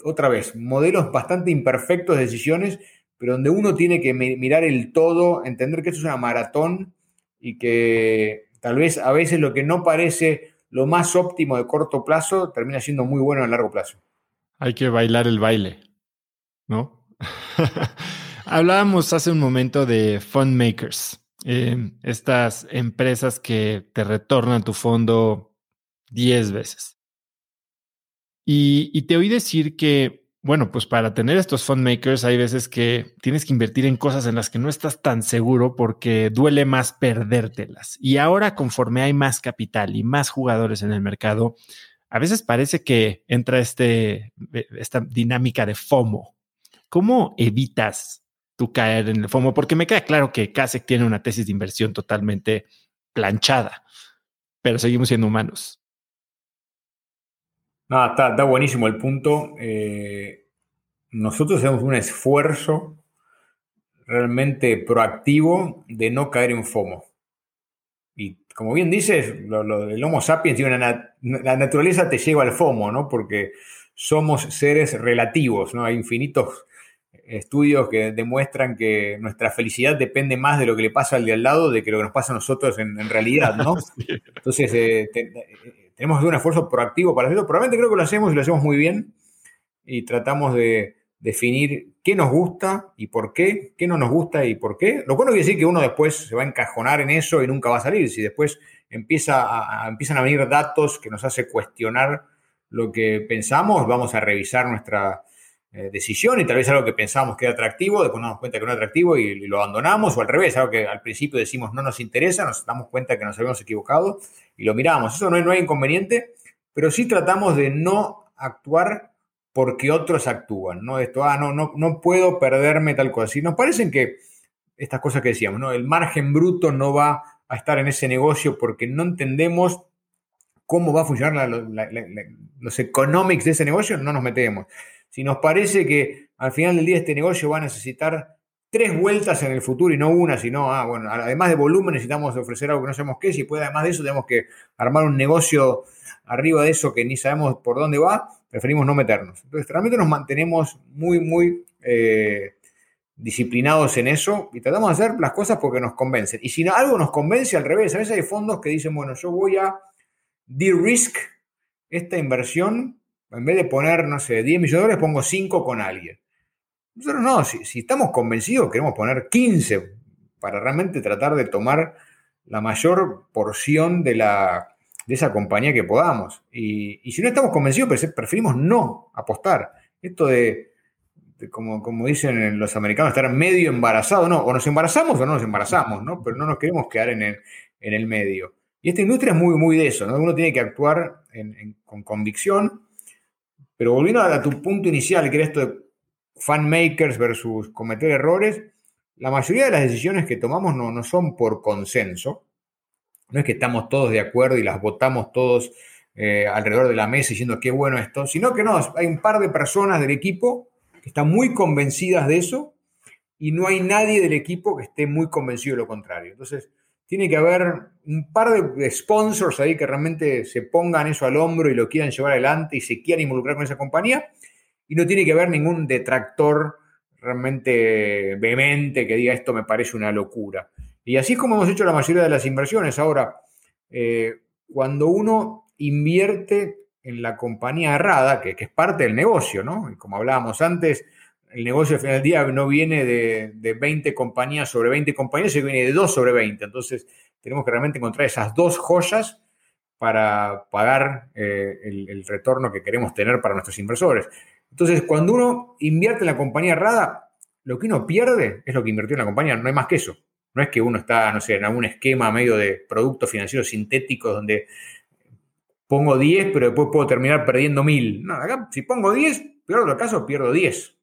otra vez, modelos bastante imperfectos de decisiones pero donde uno tiene que mirar el todo, entender que esto es una maratón y que tal vez a veces lo que no parece lo más óptimo de corto plazo termina siendo muy bueno a largo plazo. Hay que bailar el baile, ¿no? Hablábamos hace un momento de fund makers, eh, estas empresas que te retornan tu fondo 10 veces. Y, te oí decir que bueno, pues para tener estos fund makers hay veces que tienes que invertir en cosas en las que no estás tan seguro porque duele más perdértelas. Y ahora conforme hay más capital y más jugadores en el mercado, a veces parece que entra este, esta dinámica de FOMO. ¿Cómo evitas tú caer en el FOMO? Porque me queda claro que Kasek tiene una tesis de inversión totalmente planchada, pero seguimos siendo humanos. No, está, buenísimo el punto. Eh, nosotros hacemos un esfuerzo realmente proactivo de no caer en FOMO. Y como bien dices, lo, el Homo sapiens tiene una, la naturaleza te lleva al FOMO, ¿no? Porque somos seres relativos, ¿no? Hay infinitos estudios que demuestran que nuestra felicidad depende más de lo que le pasa al de al lado de que lo que nos pasa a nosotros en, realidad, ¿no? Entonces, eh, tenemos que un esfuerzo proactivo para hacerlo. Probablemente creo que lo hacemos y lo hacemos muy bien y tratamos de definir qué nos gusta y por qué, qué no nos gusta y por qué. Lo cual no quiere decir que uno después se va a encajonar en eso y nunca va a salir. Si después empieza empiezan a venir datos que nos hace cuestionar lo que pensamos, vamos a revisar nuestra eh, decisión y tal vez algo que pensábamos que era atractivo, después nos damos cuenta que no era atractivo y, lo abandonamos, o al revés, algo que al principio decimos no nos interesa, nos damos cuenta que nos habíamos equivocado y lo miramos. Eso no, no hay inconveniente, pero sí tratamos de no actuar porque otros actúan, ¿no? Esto, ah, no, no, no puedo perderme tal cosa. Si nos parecen que estas cosas que decíamos, ¿no? El margen bruto no va a estar en ese negocio porque no entendemos cómo va a funcionar los economics de ese negocio, no nos metemos. Si nos parece que al final del día este negocio va a necesitar tres vueltas en el futuro y no una, sino, ah, bueno, además de volumen necesitamos ofrecer algo que no sabemos qué, si puede, además de eso tenemos que armar un negocio arriba de eso que ni sabemos por dónde va, preferimos no meternos. Entonces, realmente nos mantenemos muy, muy eh, disciplinados en eso y tratamos de hacer las cosas porque nos convencen. Y si algo nos convence, al revés, a veces hay fondos que dicen, bueno, yo voy a de-risk esta inversión, en vez de poner, no sé, 10 millones de dólares, pongo 5 con alguien. Nosotros no, si, estamos convencidos, queremos poner 15 para realmente tratar de tomar la mayor porción de, la, de esa compañía que podamos. Y, si no estamos convencidos, preferimos no apostar. Esto de, como, dicen los americanos, estar medio embarazado, no, o nos embarazamos o no nos embarazamos, ¿no? Pero no nos queremos quedar en el, en el medio. Y esta industria es muy, muy de eso, ¿no? Uno tiene que actuar con convicción, pero volviendo a, tu punto inicial, que era esto de fan makers versus cometer errores, la mayoría de las decisiones que tomamos no, no son por consenso. No es que estamos todos de acuerdo y las votamos todos eh, alrededor de la mesa diciendo qué bueno esto, sino que no, hay un par de personas del equipo que están muy convencidas de eso y no hay nadie del equipo que esté muy convencido de lo contrario. Entonces, tiene que haber un par de sponsors ahí que realmente se pongan eso al hombro y lo quieran llevar adelante y se quieran involucrar con esa compañía. Y no tiene que haber ningún detractor realmente vehemente que diga esto me parece una locura. Y así es como hemos hecho la mayoría de las inversiones. Ahora, eh, cuando uno invierte en la compañía errada, que, que, es parte del negocio, ¿no? Y como hablábamos antes, el negocio al final del día no viene de, de 20 compañías sobre 20 compañías, sino viene de 2 sobre 20. Entonces, tenemos que realmente encontrar esas dos joyas para pagar eh, el, retorno que queremos tener para nuestros inversores. Entonces, cuando uno invierte en la compañía errada, lo que uno pierde es lo que invirtió en la compañía, no hay más que eso. No es que uno está, no sé, en algún esquema medio de productos financieros sintéticos donde pongo 10, pero después puedo terminar perdiendo 1000. No, acá si pongo 10, peor de los casos, pierdo 10.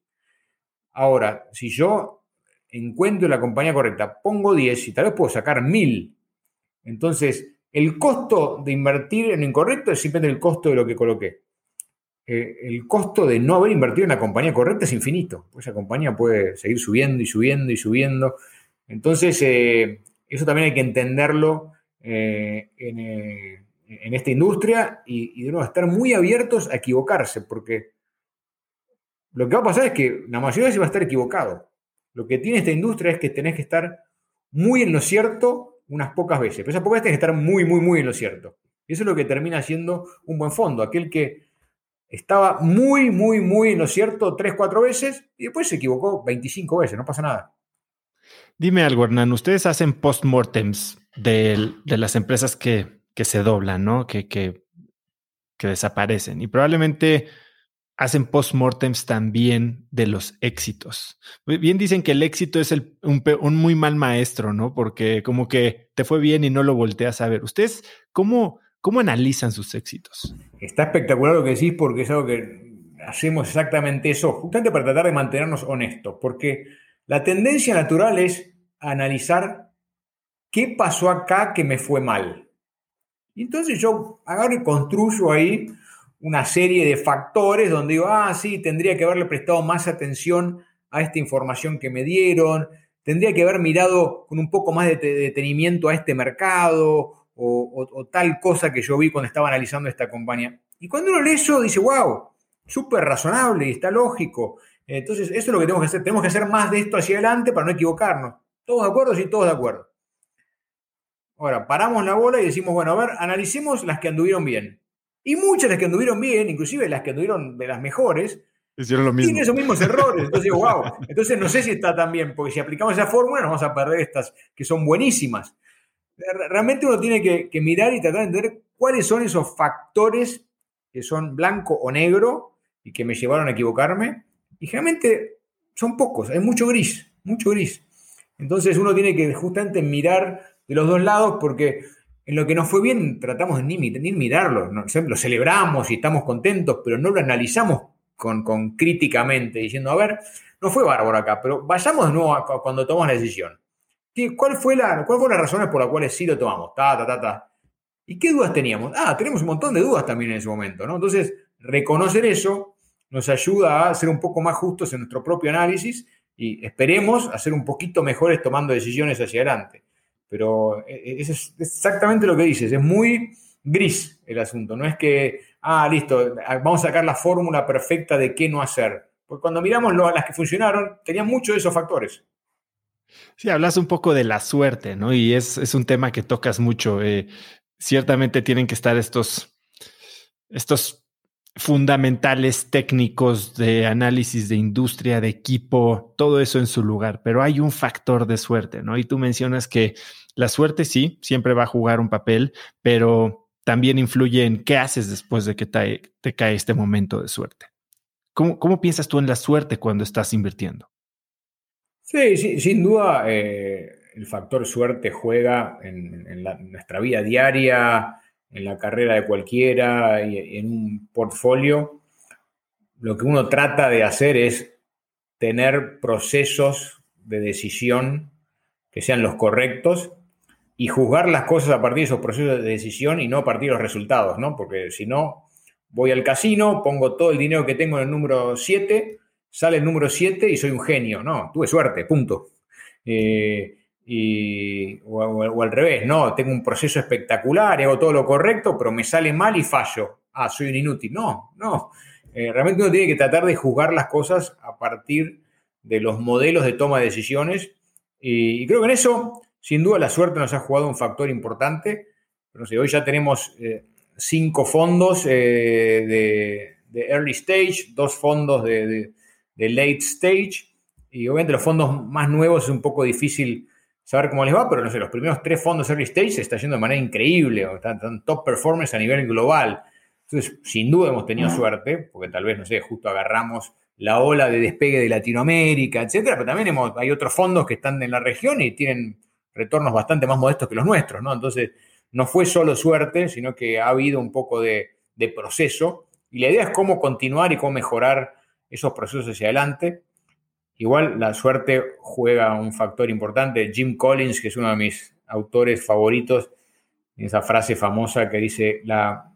Ahora, si yo encuentro la compañía correcta, pongo 10 y tal vez puedo sacar 1000. Entonces, el costo de invertir en lo incorrecto es simplemente el costo de lo que coloqué. Eh, el costo de no haber invertido en la compañía correcta es infinito. Esa compañía puede seguir subiendo y subiendo y subiendo. Entonces, eh, eso también hay que entenderlo eh, en, en, esta industria y, y de nuevo estar muy abiertos a equivocarse, porque lo que va a pasar es que la mayoría veces va a estar equivocado. Lo que tiene esta industria es que tenés que estar muy en lo cierto unas pocas veces. Pero esas pocas veces tenés que estar muy, muy, muy en lo cierto. Y eso es lo que termina siendo un buen fondo. Aquel que estaba muy, muy, muy en lo cierto tres, cuatro veces y después se equivocó 25 veces. No pasa nada. Dime algo, Hernán. Ustedes hacen postmortems de, las empresas que, se doblan, ¿no? Que desaparecen. Y probablemente hacen postmortems también de los éxitos. Bien dicen que el éxito es un, muy mal maestro, ¿no? Porque como que te fue bien y no lo volteas a ver. ¿Ustedes cómo, cómo analizan sus éxitos? Está espectacular lo que decís porque es algo que hacemos exactamente eso, justamente para tratar de mantenernos honestos, porque la tendencia natural es analizar qué pasó acá que me fue mal. Y entonces yo agarro y construyo ahí una serie de factores donde digo, ah, sí, tendría que haberle prestado más atención a esta información que me dieron, tendría que haber mirado con un poco más de detenimiento a este mercado o, tal cosa que yo vi cuando estaba analizando esta compañía. Y cuando uno lee eso, dice, wow, súper razonable y está lógico. Entonces, eso es lo que tenemos que hacer. Tenemos que hacer más de esto hacia adelante para no equivocarnos. ¿Todos de acuerdo? Sí, todos de acuerdo. Ahora, paramos la bola y decimos, bueno, a ver, analicemos las que anduvieron bien. Y muchas de las que anduvieron bien, inclusive las que anduvieron de las mejores, Hicieron lo mismo. tienen esos mismos errores. Entonces digo, wow. Entonces no sé si está tan bien, porque si aplicamos esa fórmula nos vamos a perder estas que son buenísimas. Realmente uno tiene que, que mirar y tratar de entender cuáles son esos factores que son blanco o negro y que me llevaron a equivocarme. Y generalmente son pocos, hay mucho gris, mucho gris. Entonces uno tiene que justamente mirar de los dos lados porque en lo que nos fue bien tratamos de ni, mirarlo, lo celebramos y estamos contentos, pero no lo analizamos con, críticamente, diciendo, a ver, no fue bárbaro acá, pero vayamos de nuevo a, a cuando tomamos la decisión. ¿Cuál fue la, ¿Cuál fueron las razones por las cuales sí lo tomamos? Ta, ta, ta, ta. ¿Y qué dudas teníamos? Ah, tenemos un montón de dudas también en ese momento, ¿no? Entonces, reconocer eso nos ayuda a ser un poco más justos en nuestro propio análisis y esperemos a ser un poquito mejores tomando decisiones hacia adelante. Pero eh, eh, es exactamente lo que dices, es muy gris el asunto, no es que, ah, listo, vamos a sacar la fórmula perfecta de qué no hacer. Porque cuando miramos las que funcionaron, tenían muchos de esos factores. Sí, hablas un poco de la suerte, ¿no? Y es, es un tema que tocas mucho. Eh, ciertamente tienen que estar estos, estos fundamentales técnicos de análisis de industria, de equipo, todo eso en su lugar, pero hay un factor de suerte, ¿no? Y tú mencionas que la suerte sí, siempre va a jugar un papel, pero también influye en qué haces después de que te, cae este momento de suerte. ¿Cómo, ¿Cómo, piensas tú en la suerte cuando estás invirtiendo? Sí, sin duda eh, el factor suerte juega en, la, en nuestra vida diaria, en la carrera de cualquiera y en un portfolio, lo que uno trata de hacer es tener procesos de decisión que sean los correctos y juzgar las cosas a partir de esos procesos de decisión y no a partir de los resultados, ¿no? Porque si no, voy al casino, pongo todo el dinero que tengo en el número 7, sale el número 7 y soy un genio. No, tuve suerte, punto. Eh, o, al revés, no, tengo un proceso espectacular, hago todo lo correcto, pero me sale mal y fallo. Ah, soy un inútil. No, no. Eh, realmente uno tiene que tratar de juzgar las cosas a partir de los modelos de toma de decisiones. Y, creo que en eso, sin duda, la suerte nos ha jugado un factor importante. No sé, hoy ya tenemos eh, cinco fondos de, early stage, dos fondos de, de late stage. Y obviamente los fondos más nuevos es un poco difícil saber cómo les va, pero no sé, los primeros tres fondos early stage se está yendo de manera increíble, están, top performance a nivel global. Entonces, sin duda hemos tenido suerte, porque tal vez, no sé, justo agarramos la ola de despegue de Latinoamérica, etcétera, pero también hemos, hay otros fondos que están en la región y tienen retornos bastante más modestos que los nuestros, ¿no? Entonces, no fue solo suerte, sino que ha habido un poco de, de proceso y la idea es cómo continuar y cómo mejorar esos procesos hacia adelante. Igual la suerte juega un factor importante. Jim Collins, que es uno de mis autores favoritos, esa frase famosa que dice, la,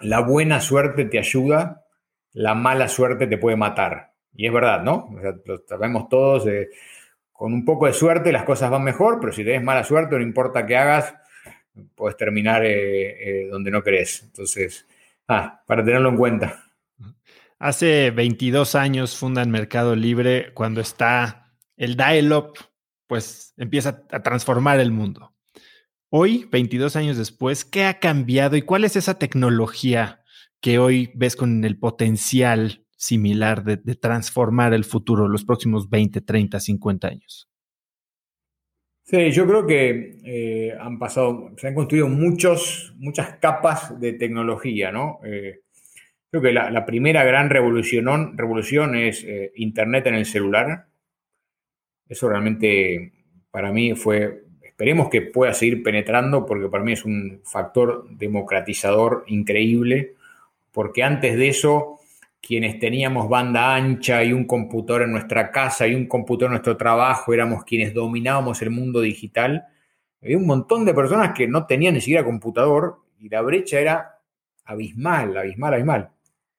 la buena suerte te ayuda, la mala suerte te puede matar. Y es verdad, ¿no? lo sabemos todos, con un poco de suerte las cosas van mejor, pero si tienes mala suerte, no importa qué hagas, puedes terminar eh, eh, donde no crees. Entonces, ah, para tenerlo en cuenta. Hace 22 años fundan Mercado Libre cuando está el dial-up, pues empieza a transformar el mundo. Hoy, 22 años después, ¿qué ha cambiado y cuál es esa tecnología que hoy ves con el potencial similar de, transformar el futuro los próximos 20, 30, 50 años? Sí, yo creo que eh, han pasado, se han construido muchos, muchas capas de tecnología, ¿no? Eh, Creo que la, primera gran revolución, es eh, Internet en el celular. Eso realmente para mí fue, esperemos que pueda seguir penetrando porque para mí es un factor democratizador increíble, porque antes de eso, quienes teníamos banda ancha y un computador en nuestra casa y un computador en nuestro trabajo, éramos quienes dominábamos el mundo digital. Había un montón de personas que no tenían ni siquiera computador y la brecha era abismal, abismal, abismal.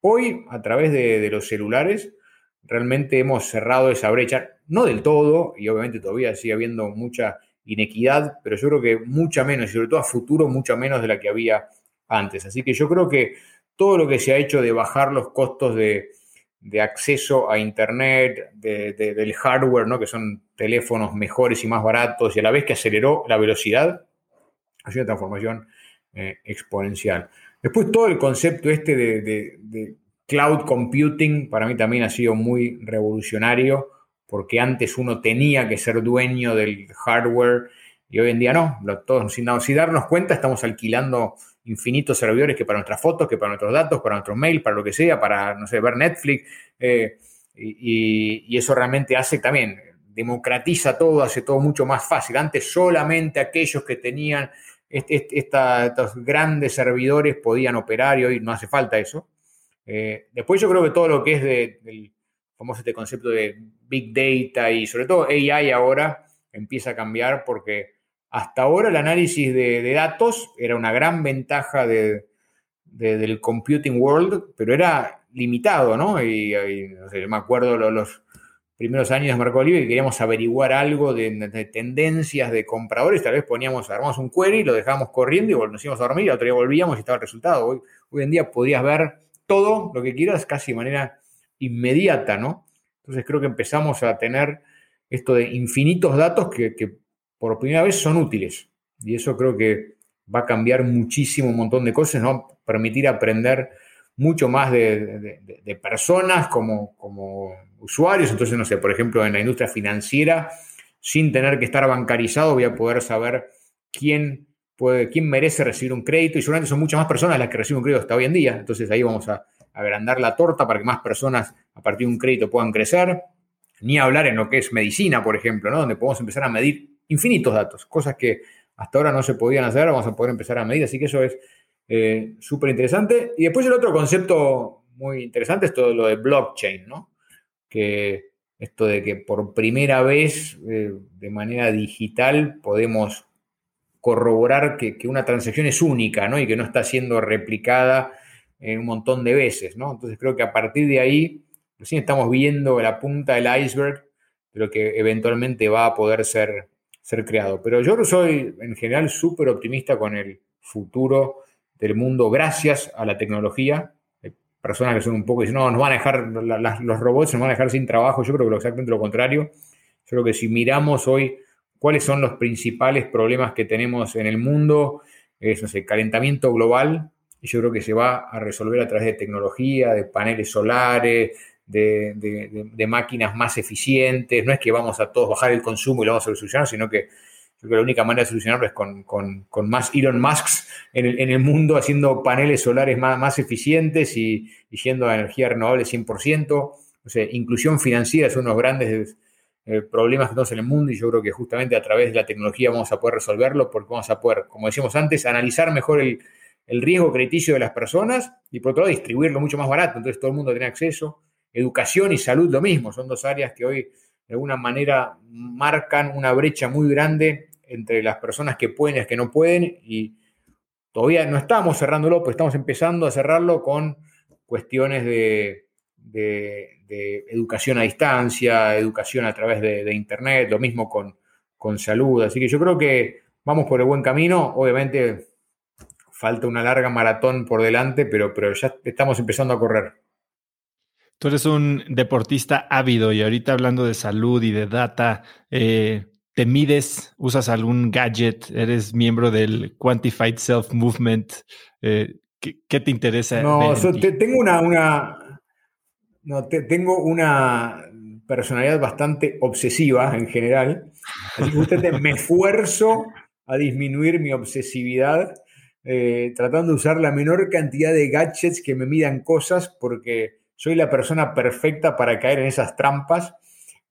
Hoy, a través de, los celulares, realmente hemos cerrado esa brecha, no del todo, y obviamente todavía sigue habiendo mucha inequidad, pero yo creo que mucha menos, y sobre todo a futuro, mucha menos de la que había antes. Así que yo creo que todo lo que se ha hecho de bajar los costos de, acceso a Internet, del hardware, ¿no? que son teléfonos mejores y más baratos, y a la vez que aceleró la velocidad, ha sido una transformación eh, exponencial. Después todo el concepto este de, cloud computing para mí también ha sido muy revolucionario porque antes uno tenía que ser dueño del hardware y hoy en día no, todos sin, darnos cuenta estamos alquilando infinitos servidores que para nuestras fotos, que para nuestros datos, para nuestros mails, para lo que sea, para, no sé, ver Netflix. Eh, y, eso realmente hace también, democratiza todo, hace todo mucho más fácil. Antes solamente aquellos que tenían estos grandes servidores podían operar y hoy no hace falta eso. Eh, después yo creo que todo lo que es del famoso este concepto de Big Data y sobre todo AI ahora empieza a cambiar porque hasta ahora el análisis de, datos era una gran ventaja del computing world, pero era limitado, ¿no? Y, no sé, yo me acuerdo los, primeros años de Mercado Libre y queríamos averiguar algo de, tendencias de compradores, tal vez poníamos, armamos un query, lo dejábamos corriendo y nos íbamos a dormir, y otro día volvíamos y estaba el resultado. Hoy, hoy en día podías ver todo lo que quieras casi de manera inmediata, ¿no? Entonces creo que empezamos a tener esto de infinitos datos que, por primera vez son útiles. Y eso creo que va a cambiar muchísimo un montón de cosas, ¿no? Permitir aprender mucho más de, personas como, como usuarios. Entonces, no sé, por ejemplo, en la industria financiera, sin tener que estar bancarizado, voy a poder saber quién, puede, quién merece recibir un crédito. Y seguramente son muchas más personas las que reciben un crédito hasta hoy en día. Entonces, ahí vamos a agrandar la torta para que más personas a partir de un crédito puedan crecer. Ni hablar en lo que es medicina, por ejemplo, ¿no? donde podemos empezar a medir infinitos datos, cosas que hasta ahora no se podían hacer, vamos a poder empezar a medir. Así que eso es eh, súper interesante. Y después el otro concepto muy interesante es todo lo de blockchain, ¿no? Que esto de que por primera vez eh, de manera digital podemos corroborar que, una transacción es única ¿no? y que no está siendo replicada en un montón de veces. ¿no? Entonces creo que a partir de ahí recién estamos viendo la punta del iceberg de lo que eventualmente va a poder ser, ser creado. Pero yo soy en general súper optimista con el futuro del mundo gracias a la tecnología. Hay personas que son un poco dicen, no, nos van a dejar, los robots nos van a dejar sin trabajo. Yo creo que exactamente lo contrario. Yo creo que si miramos hoy cuáles son los principales problemas que tenemos en el mundo, es, no sé, calentamiento global, yo creo que se va a resolver a través de tecnología, de paneles solares, de, máquinas más eficientes. No es que vamos a todos bajar el consumo y lo vamos a solucionar, sino que creo que la única manera de solucionarlo es con, más Elon Musks en el, en el, mundo haciendo paneles solares más, más eficientes y, yendo a energía renovable 100%. O sea, inclusión financiera es uno de los grandes eh, problemas que tenemos en el mundo y yo creo que justamente a través de la tecnología vamos a poder resolverlo porque vamos a poder, como decíamos antes, analizar mejor el, el riesgo crediticio de las personas y por otro lado distribuirlo mucho más barato. Entonces todo el mundo tiene acceso Educación y salud lo mismo, son dos áreas que hoy de alguna manera marcan una brecha muy grande entre las personas que pueden y las que no pueden y todavía no estamos cerrándolo, pues estamos empezando a cerrarlo con cuestiones de, educación a distancia, educación a través de, Internet, lo mismo con, con salud. Así que yo creo que vamos por el buen camino. Obviamente falta una larga maratón por delante, pero, pero ya estamos empezando a correr. Tú eres un deportista ávido y ahorita hablando de salud y de data, eh, ¿te mides? ¿Usas algún gadget? ¿Eres miembro del Quantified Self Movement? Eh, ¿qué, te interesa? No, tengo una, una no, tengo una personalidad bastante obsesiva en general. Así que me esfuerzo a disminuir mi obsesividad, eh, tratando de usar la menor cantidad de gadgets que me midan cosas, porque soy la persona perfecta para caer en esas trampas.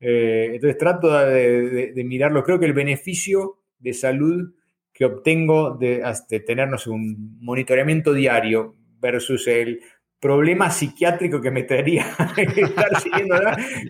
Eh, entonces trato de, mirarlo. Creo que el beneficio de salud que obtengo de, tenernos un monitoreamiento diario versus el problema psiquiátrico que me traería siguiendo,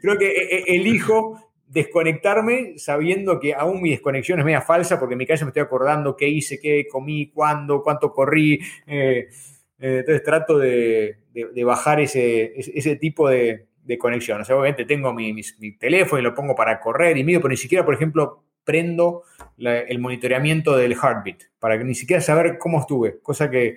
creo que eh, eh, elijo desconectarme sabiendo que aún mi desconexión es media falsa porque en mi cabeza me estoy acordando qué hice, qué comí, cuándo, cuánto corrí. entonces trato de, de, bajar ese tipo de, conexión. O sea, obviamente tengo mi, teléfono y lo pongo para correr y mido, pero ni siquiera, por ejemplo, prendo el monitoreamiento del heartbeat, para que ni siquiera saber cómo estuve, cosa que,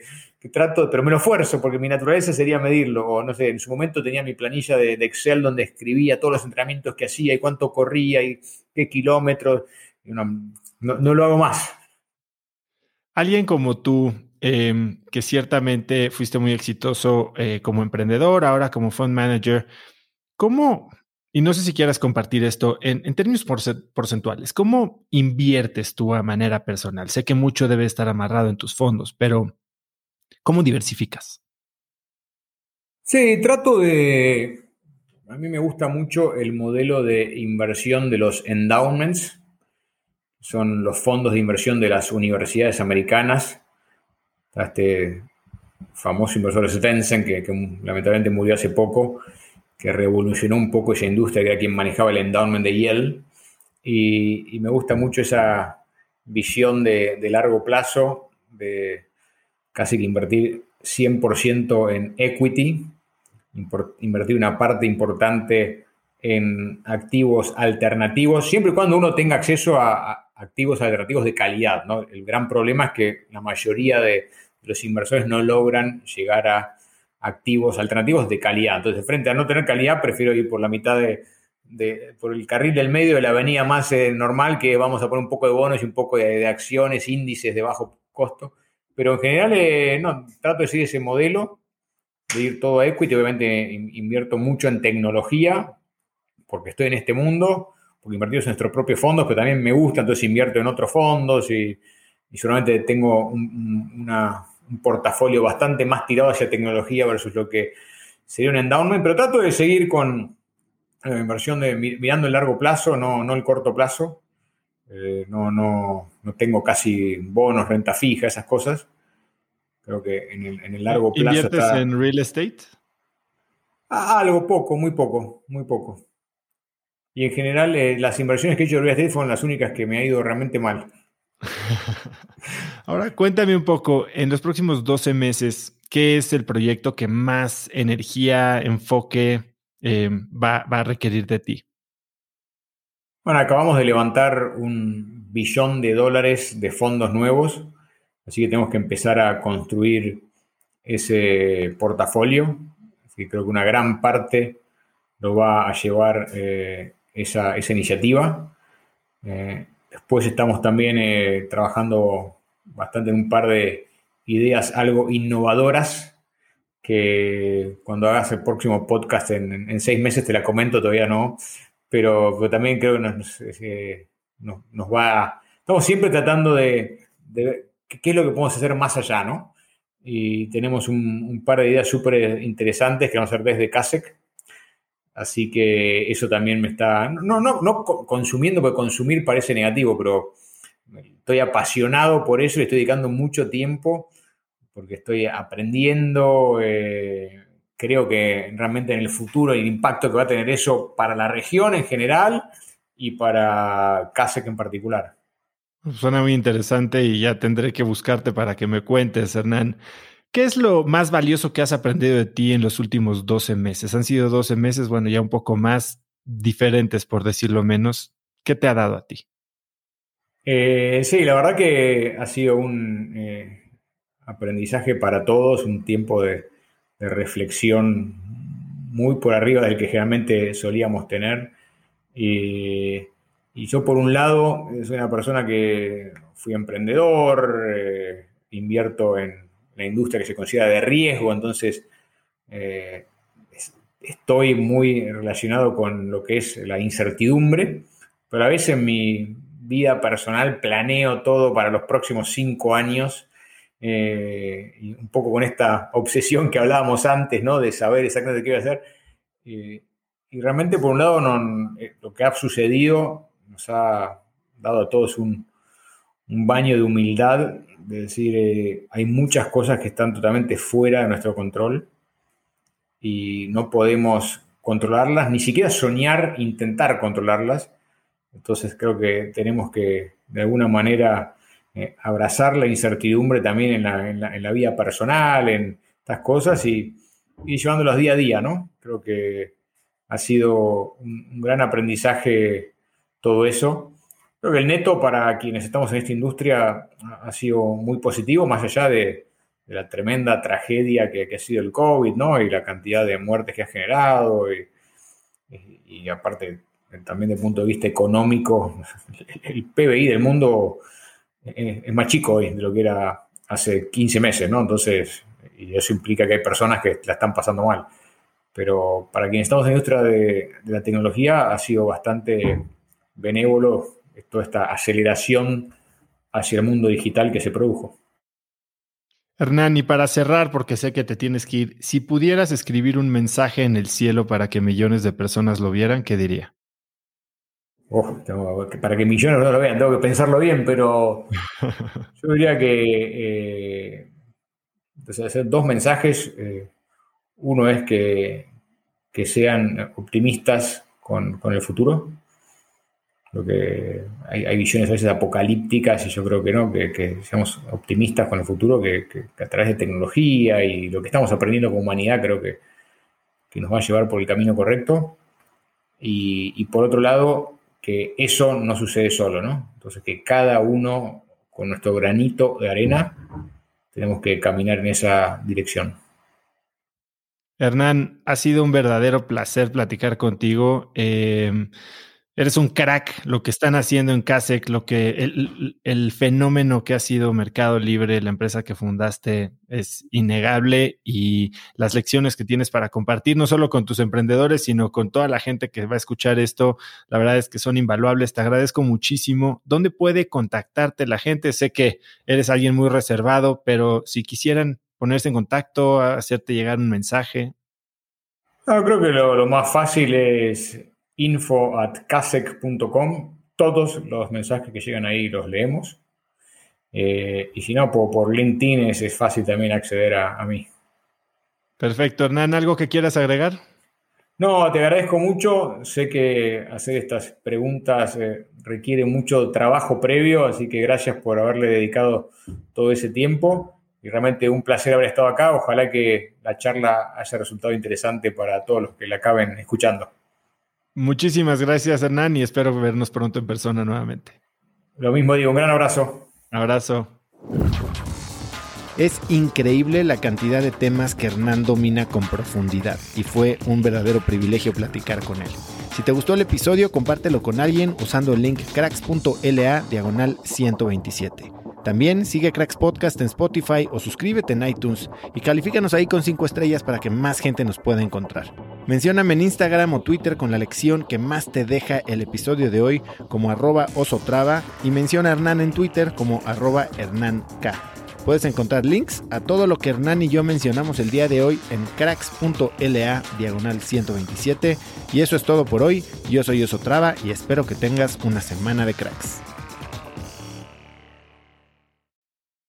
trato, pero me lo esfuerzo porque mi naturaleza sería medirlo, o no sé, en su momento tenía mi planilla de, Excel donde escribía todos los entrenamientos que hacía y cuánto corría y qué kilómetros, no, no lo hago más. Alguien como tú, Em, que ciertamente fuiste muy exitoso eh, como emprendedor, ahora como fund manager. ¿Cómo, y no sé si quieras compartir esto en, términos porcentuales, cómo inviertes tú a manera personal? Sé que mucho debe estar amarrado en tus fondos, pero ¿cómo diversificas? Sí, trato de... A mí me gusta mucho el modelo de inversión de los endowments. Son los fondos de inversión de las universidades americanas este famoso inversor Stensen, que, que, lamentablemente murió hace poco, que revolucionó un poco esa industria, que era quien manejaba el endowment de Yale. Y, me gusta mucho esa visión de, largo plazo, de casi que invertir 100% en equity, invertir una parte importante en activos alternativos, siempre y cuando uno tenga acceso a, a activos alternativos de calidad. ¿no? El gran problema es que la mayoría de, los inversores no logran llegar a activos alternativos de calidad. Entonces, frente a no tener calidad, prefiero ir por la mitad de, por el carril del medio de la avenida más eh, normal, que vamos a poner un poco de bonos y un poco de, acciones, índices de bajo costo. Pero en general, eh, no, trato de seguir ese modelo, de ir todo a equity. Obviamente invierto mucho en tecnología, porque estoy en este mundo, porque invertimos en nuestros propios fondos, pero también me gusta, entonces invierto en otros fondos y, y solamente tengo una, un portafolio bastante más tirado hacia tecnología versus lo que sería un endowment, pero trato de seguir con la inversión de mirando el largo plazo, no, no el corto plazo. Eh, no, no, no, tengo casi bonos, renta fija, esas cosas. Creo que en el, en el largo plazo. ¿Inviertes en real estate? Ah, algo poco, muy poco, muy poco. y en general eh, las inversiones que he hecho en real estate fueron las únicas que me ha ido realmente mal. Ahora cuéntame un poco, en los próximos 12 meses, ¿qué es el proyecto que más energía, enfoque eh, va, va, a requerir de ti? Bueno, acabamos de levantar un billón de dólares de fondos nuevos, así que tenemos que empezar a construir ese portafolio. Así creo que una gran parte lo va a llevar eh, esa, esa, iniciativa. Eh, después estamos también eh, trabajando bastante un par de ideas algo innovadoras que cuando hagas el próximo podcast en, en seis meses te la comento, todavía no, pero, también creo que nos, nos, nos, va... Estamos siempre tratando de, de ver qué es lo que podemos hacer más allá, ¿no? y tenemos un, par de ideas súper interesantes que vamos a hacer desde CASEC. Así que eso también me está, no, no, no consumiendo, porque consumir parece negativo, pero estoy apasionado por eso y estoy dedicando mucho tiempo porque estoy aprendiendo. Eh, creo que realmente en el futuro el impacto que va a tener eso para la región en general y para CASEC en particular. Suena muy interesante y ya tendré que buscarte para que me cuentes, Hernán. ¿Qué es lo más valioso que has aprendido de ti en los últimos 12 meses? Han sido 12 meses, bueno, ya un poco más diferentes, por decirlo menos. ¿Qué te ha dado a ti? Eh, sí, la verdad que ha sido un eh, aprendizaje para todos, un tiempo de, reflexión muy por arriba del que generalmente solíamos tener. Y yo, por un lado, soy una persona que fui emprendedor, eh, invierto en la industria que se considera de riesgo, entonces estoy muy relacionado con lo que es la incertidumbre, pero a veces mi vida personal planeo todo para los próximos cinco años. Eh, un poco con esta obsesión que hablábamos antes, ¿no? De saber exactamente qué voy a hacer. y realmente, por un lado, no, lo que ha sucedido nos ha dado a todos un, baño de humildad, de decir, eh, hay muchas cosas que están totalmente fuera de nuestro control y no podemos controlarlas, ni siquiera soñar, intentar controlarlas. Entonces creo que tenemos que, de alguna manera, eh, abrazar la incertidumbre también en la, vida personal, en estas cosas y, y llevándolas día a día, ¿no? Creo que ha sido un gran aprendizaje todo eso. Creo que el neto para quienes estamos en esta industria ha sido muy positivo, más allá de, la tremenda tragedia que, ha sido el COVID, ¿no? Y la cantidad de muertes que ha generado, y, aparte también el punto de vista económico, el PBI del mundo es, más chico hoy de lo que era hace 15 meses, ¿no? Entonces, y eso implica que hay personas que la están pasando mal. Pero para quienes estamos en la industria de la tecnología ha sido bastante benévolo toda esta aceleración hacia el mundo digital que se produjo. Hernán, y para cerrar, porque sé que te tienes que ir, si pudieras escribir un mensaje en el cielo para que millones de personas lo vieran, ¿qué diría? Oh, para que millones no lo vean, tengo que pensarlo bien, pero yo diría que eh, hacer dos mensajes. Eh, uno es que, que sean optimistas con, con el futuro, Creo que hay, visiones a veces apocalípticas y yo creo que no, que, seamos optimistas con el futuro, que, a través de tecnología y lo que estamos aprendiendo como humanidad creo que, nos va a llevar por el camino correcto. Y, por otro lado, que eso no sucede solo, ¿no? Entonces que cada uno con nuestro granito de arena tenemos que caminar en esa dirección. Hernán, ha sido un verdadero placer platicar contigo. Eh, Eres un crack, lo que están haciendo en CASEC, lo que el, fenómeno que ha sido Mercado Libre, la empresa que fundaste, es innegable y las lecciones que tienes para compartir, no solo con tus emprendedores, sino con toda la gente que va a escuchar esto, la verdad es que son invaluables. Te agradezco muchísimo. ¿Dónde puede contactarte la gente? Sé que eres alguien muy reservado, pero si quisieran ponerse en contacto, hacerte llegar un mensaje. No, creo que lo, lo más fácil es info at casec.com. Todos los mensajes que llegan ahí los leemos. Eh, y si no, por, LinkedIn es, fácil también acceder a, mí. Perfecto. Hernán, ¿algo que quieras agregar? No, te agradezco mucho. Sé que hacer estas preguntas eh, requiere mucho trabajo previo, así que gracias por haberle dedicado todo ese tiempo. Y realmente un placer haber estado acá. Ojalá que la charla haya resultado interesante para todos los que la acaben escuchando. Muchísimas gracias, Hernán, y espero vernos pronto en persona nuevamente. Lo mismo digo, un gran abrazo. Abrazo. Es increíble la cantidad de temas que Hernán domina con profundidad y fue un verdadero privilegio platicar con él. Si te gustó el episodio, compártelo con alguien usando el link cracks.la diagonal 127. También sigue Cracks Podcast en Spotify o suscríbete en iTunes y califícanos ahí con 5 estrellas para que más gente nos pueda encontrar. Mencióname en Instagram o Twitter con la lección que más te deja el episodio de hoy como arroba osotrava y menciona a Hernán en Twitter como arroba hernánk. Puedes encontrar links a todo lo que Hernán y yo mencionamos el día de hoy en cracks.la diagonal 127. Y eso es todo por hoy. Yo soy Osotrava y espero que tengas una semana de cracks.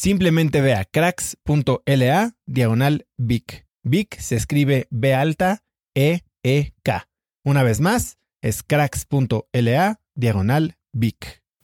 Simplemente ve a cracks.la diagonal. Vic se escribe B alta E E K. Una vez más, es cracks.la diagonal Vic.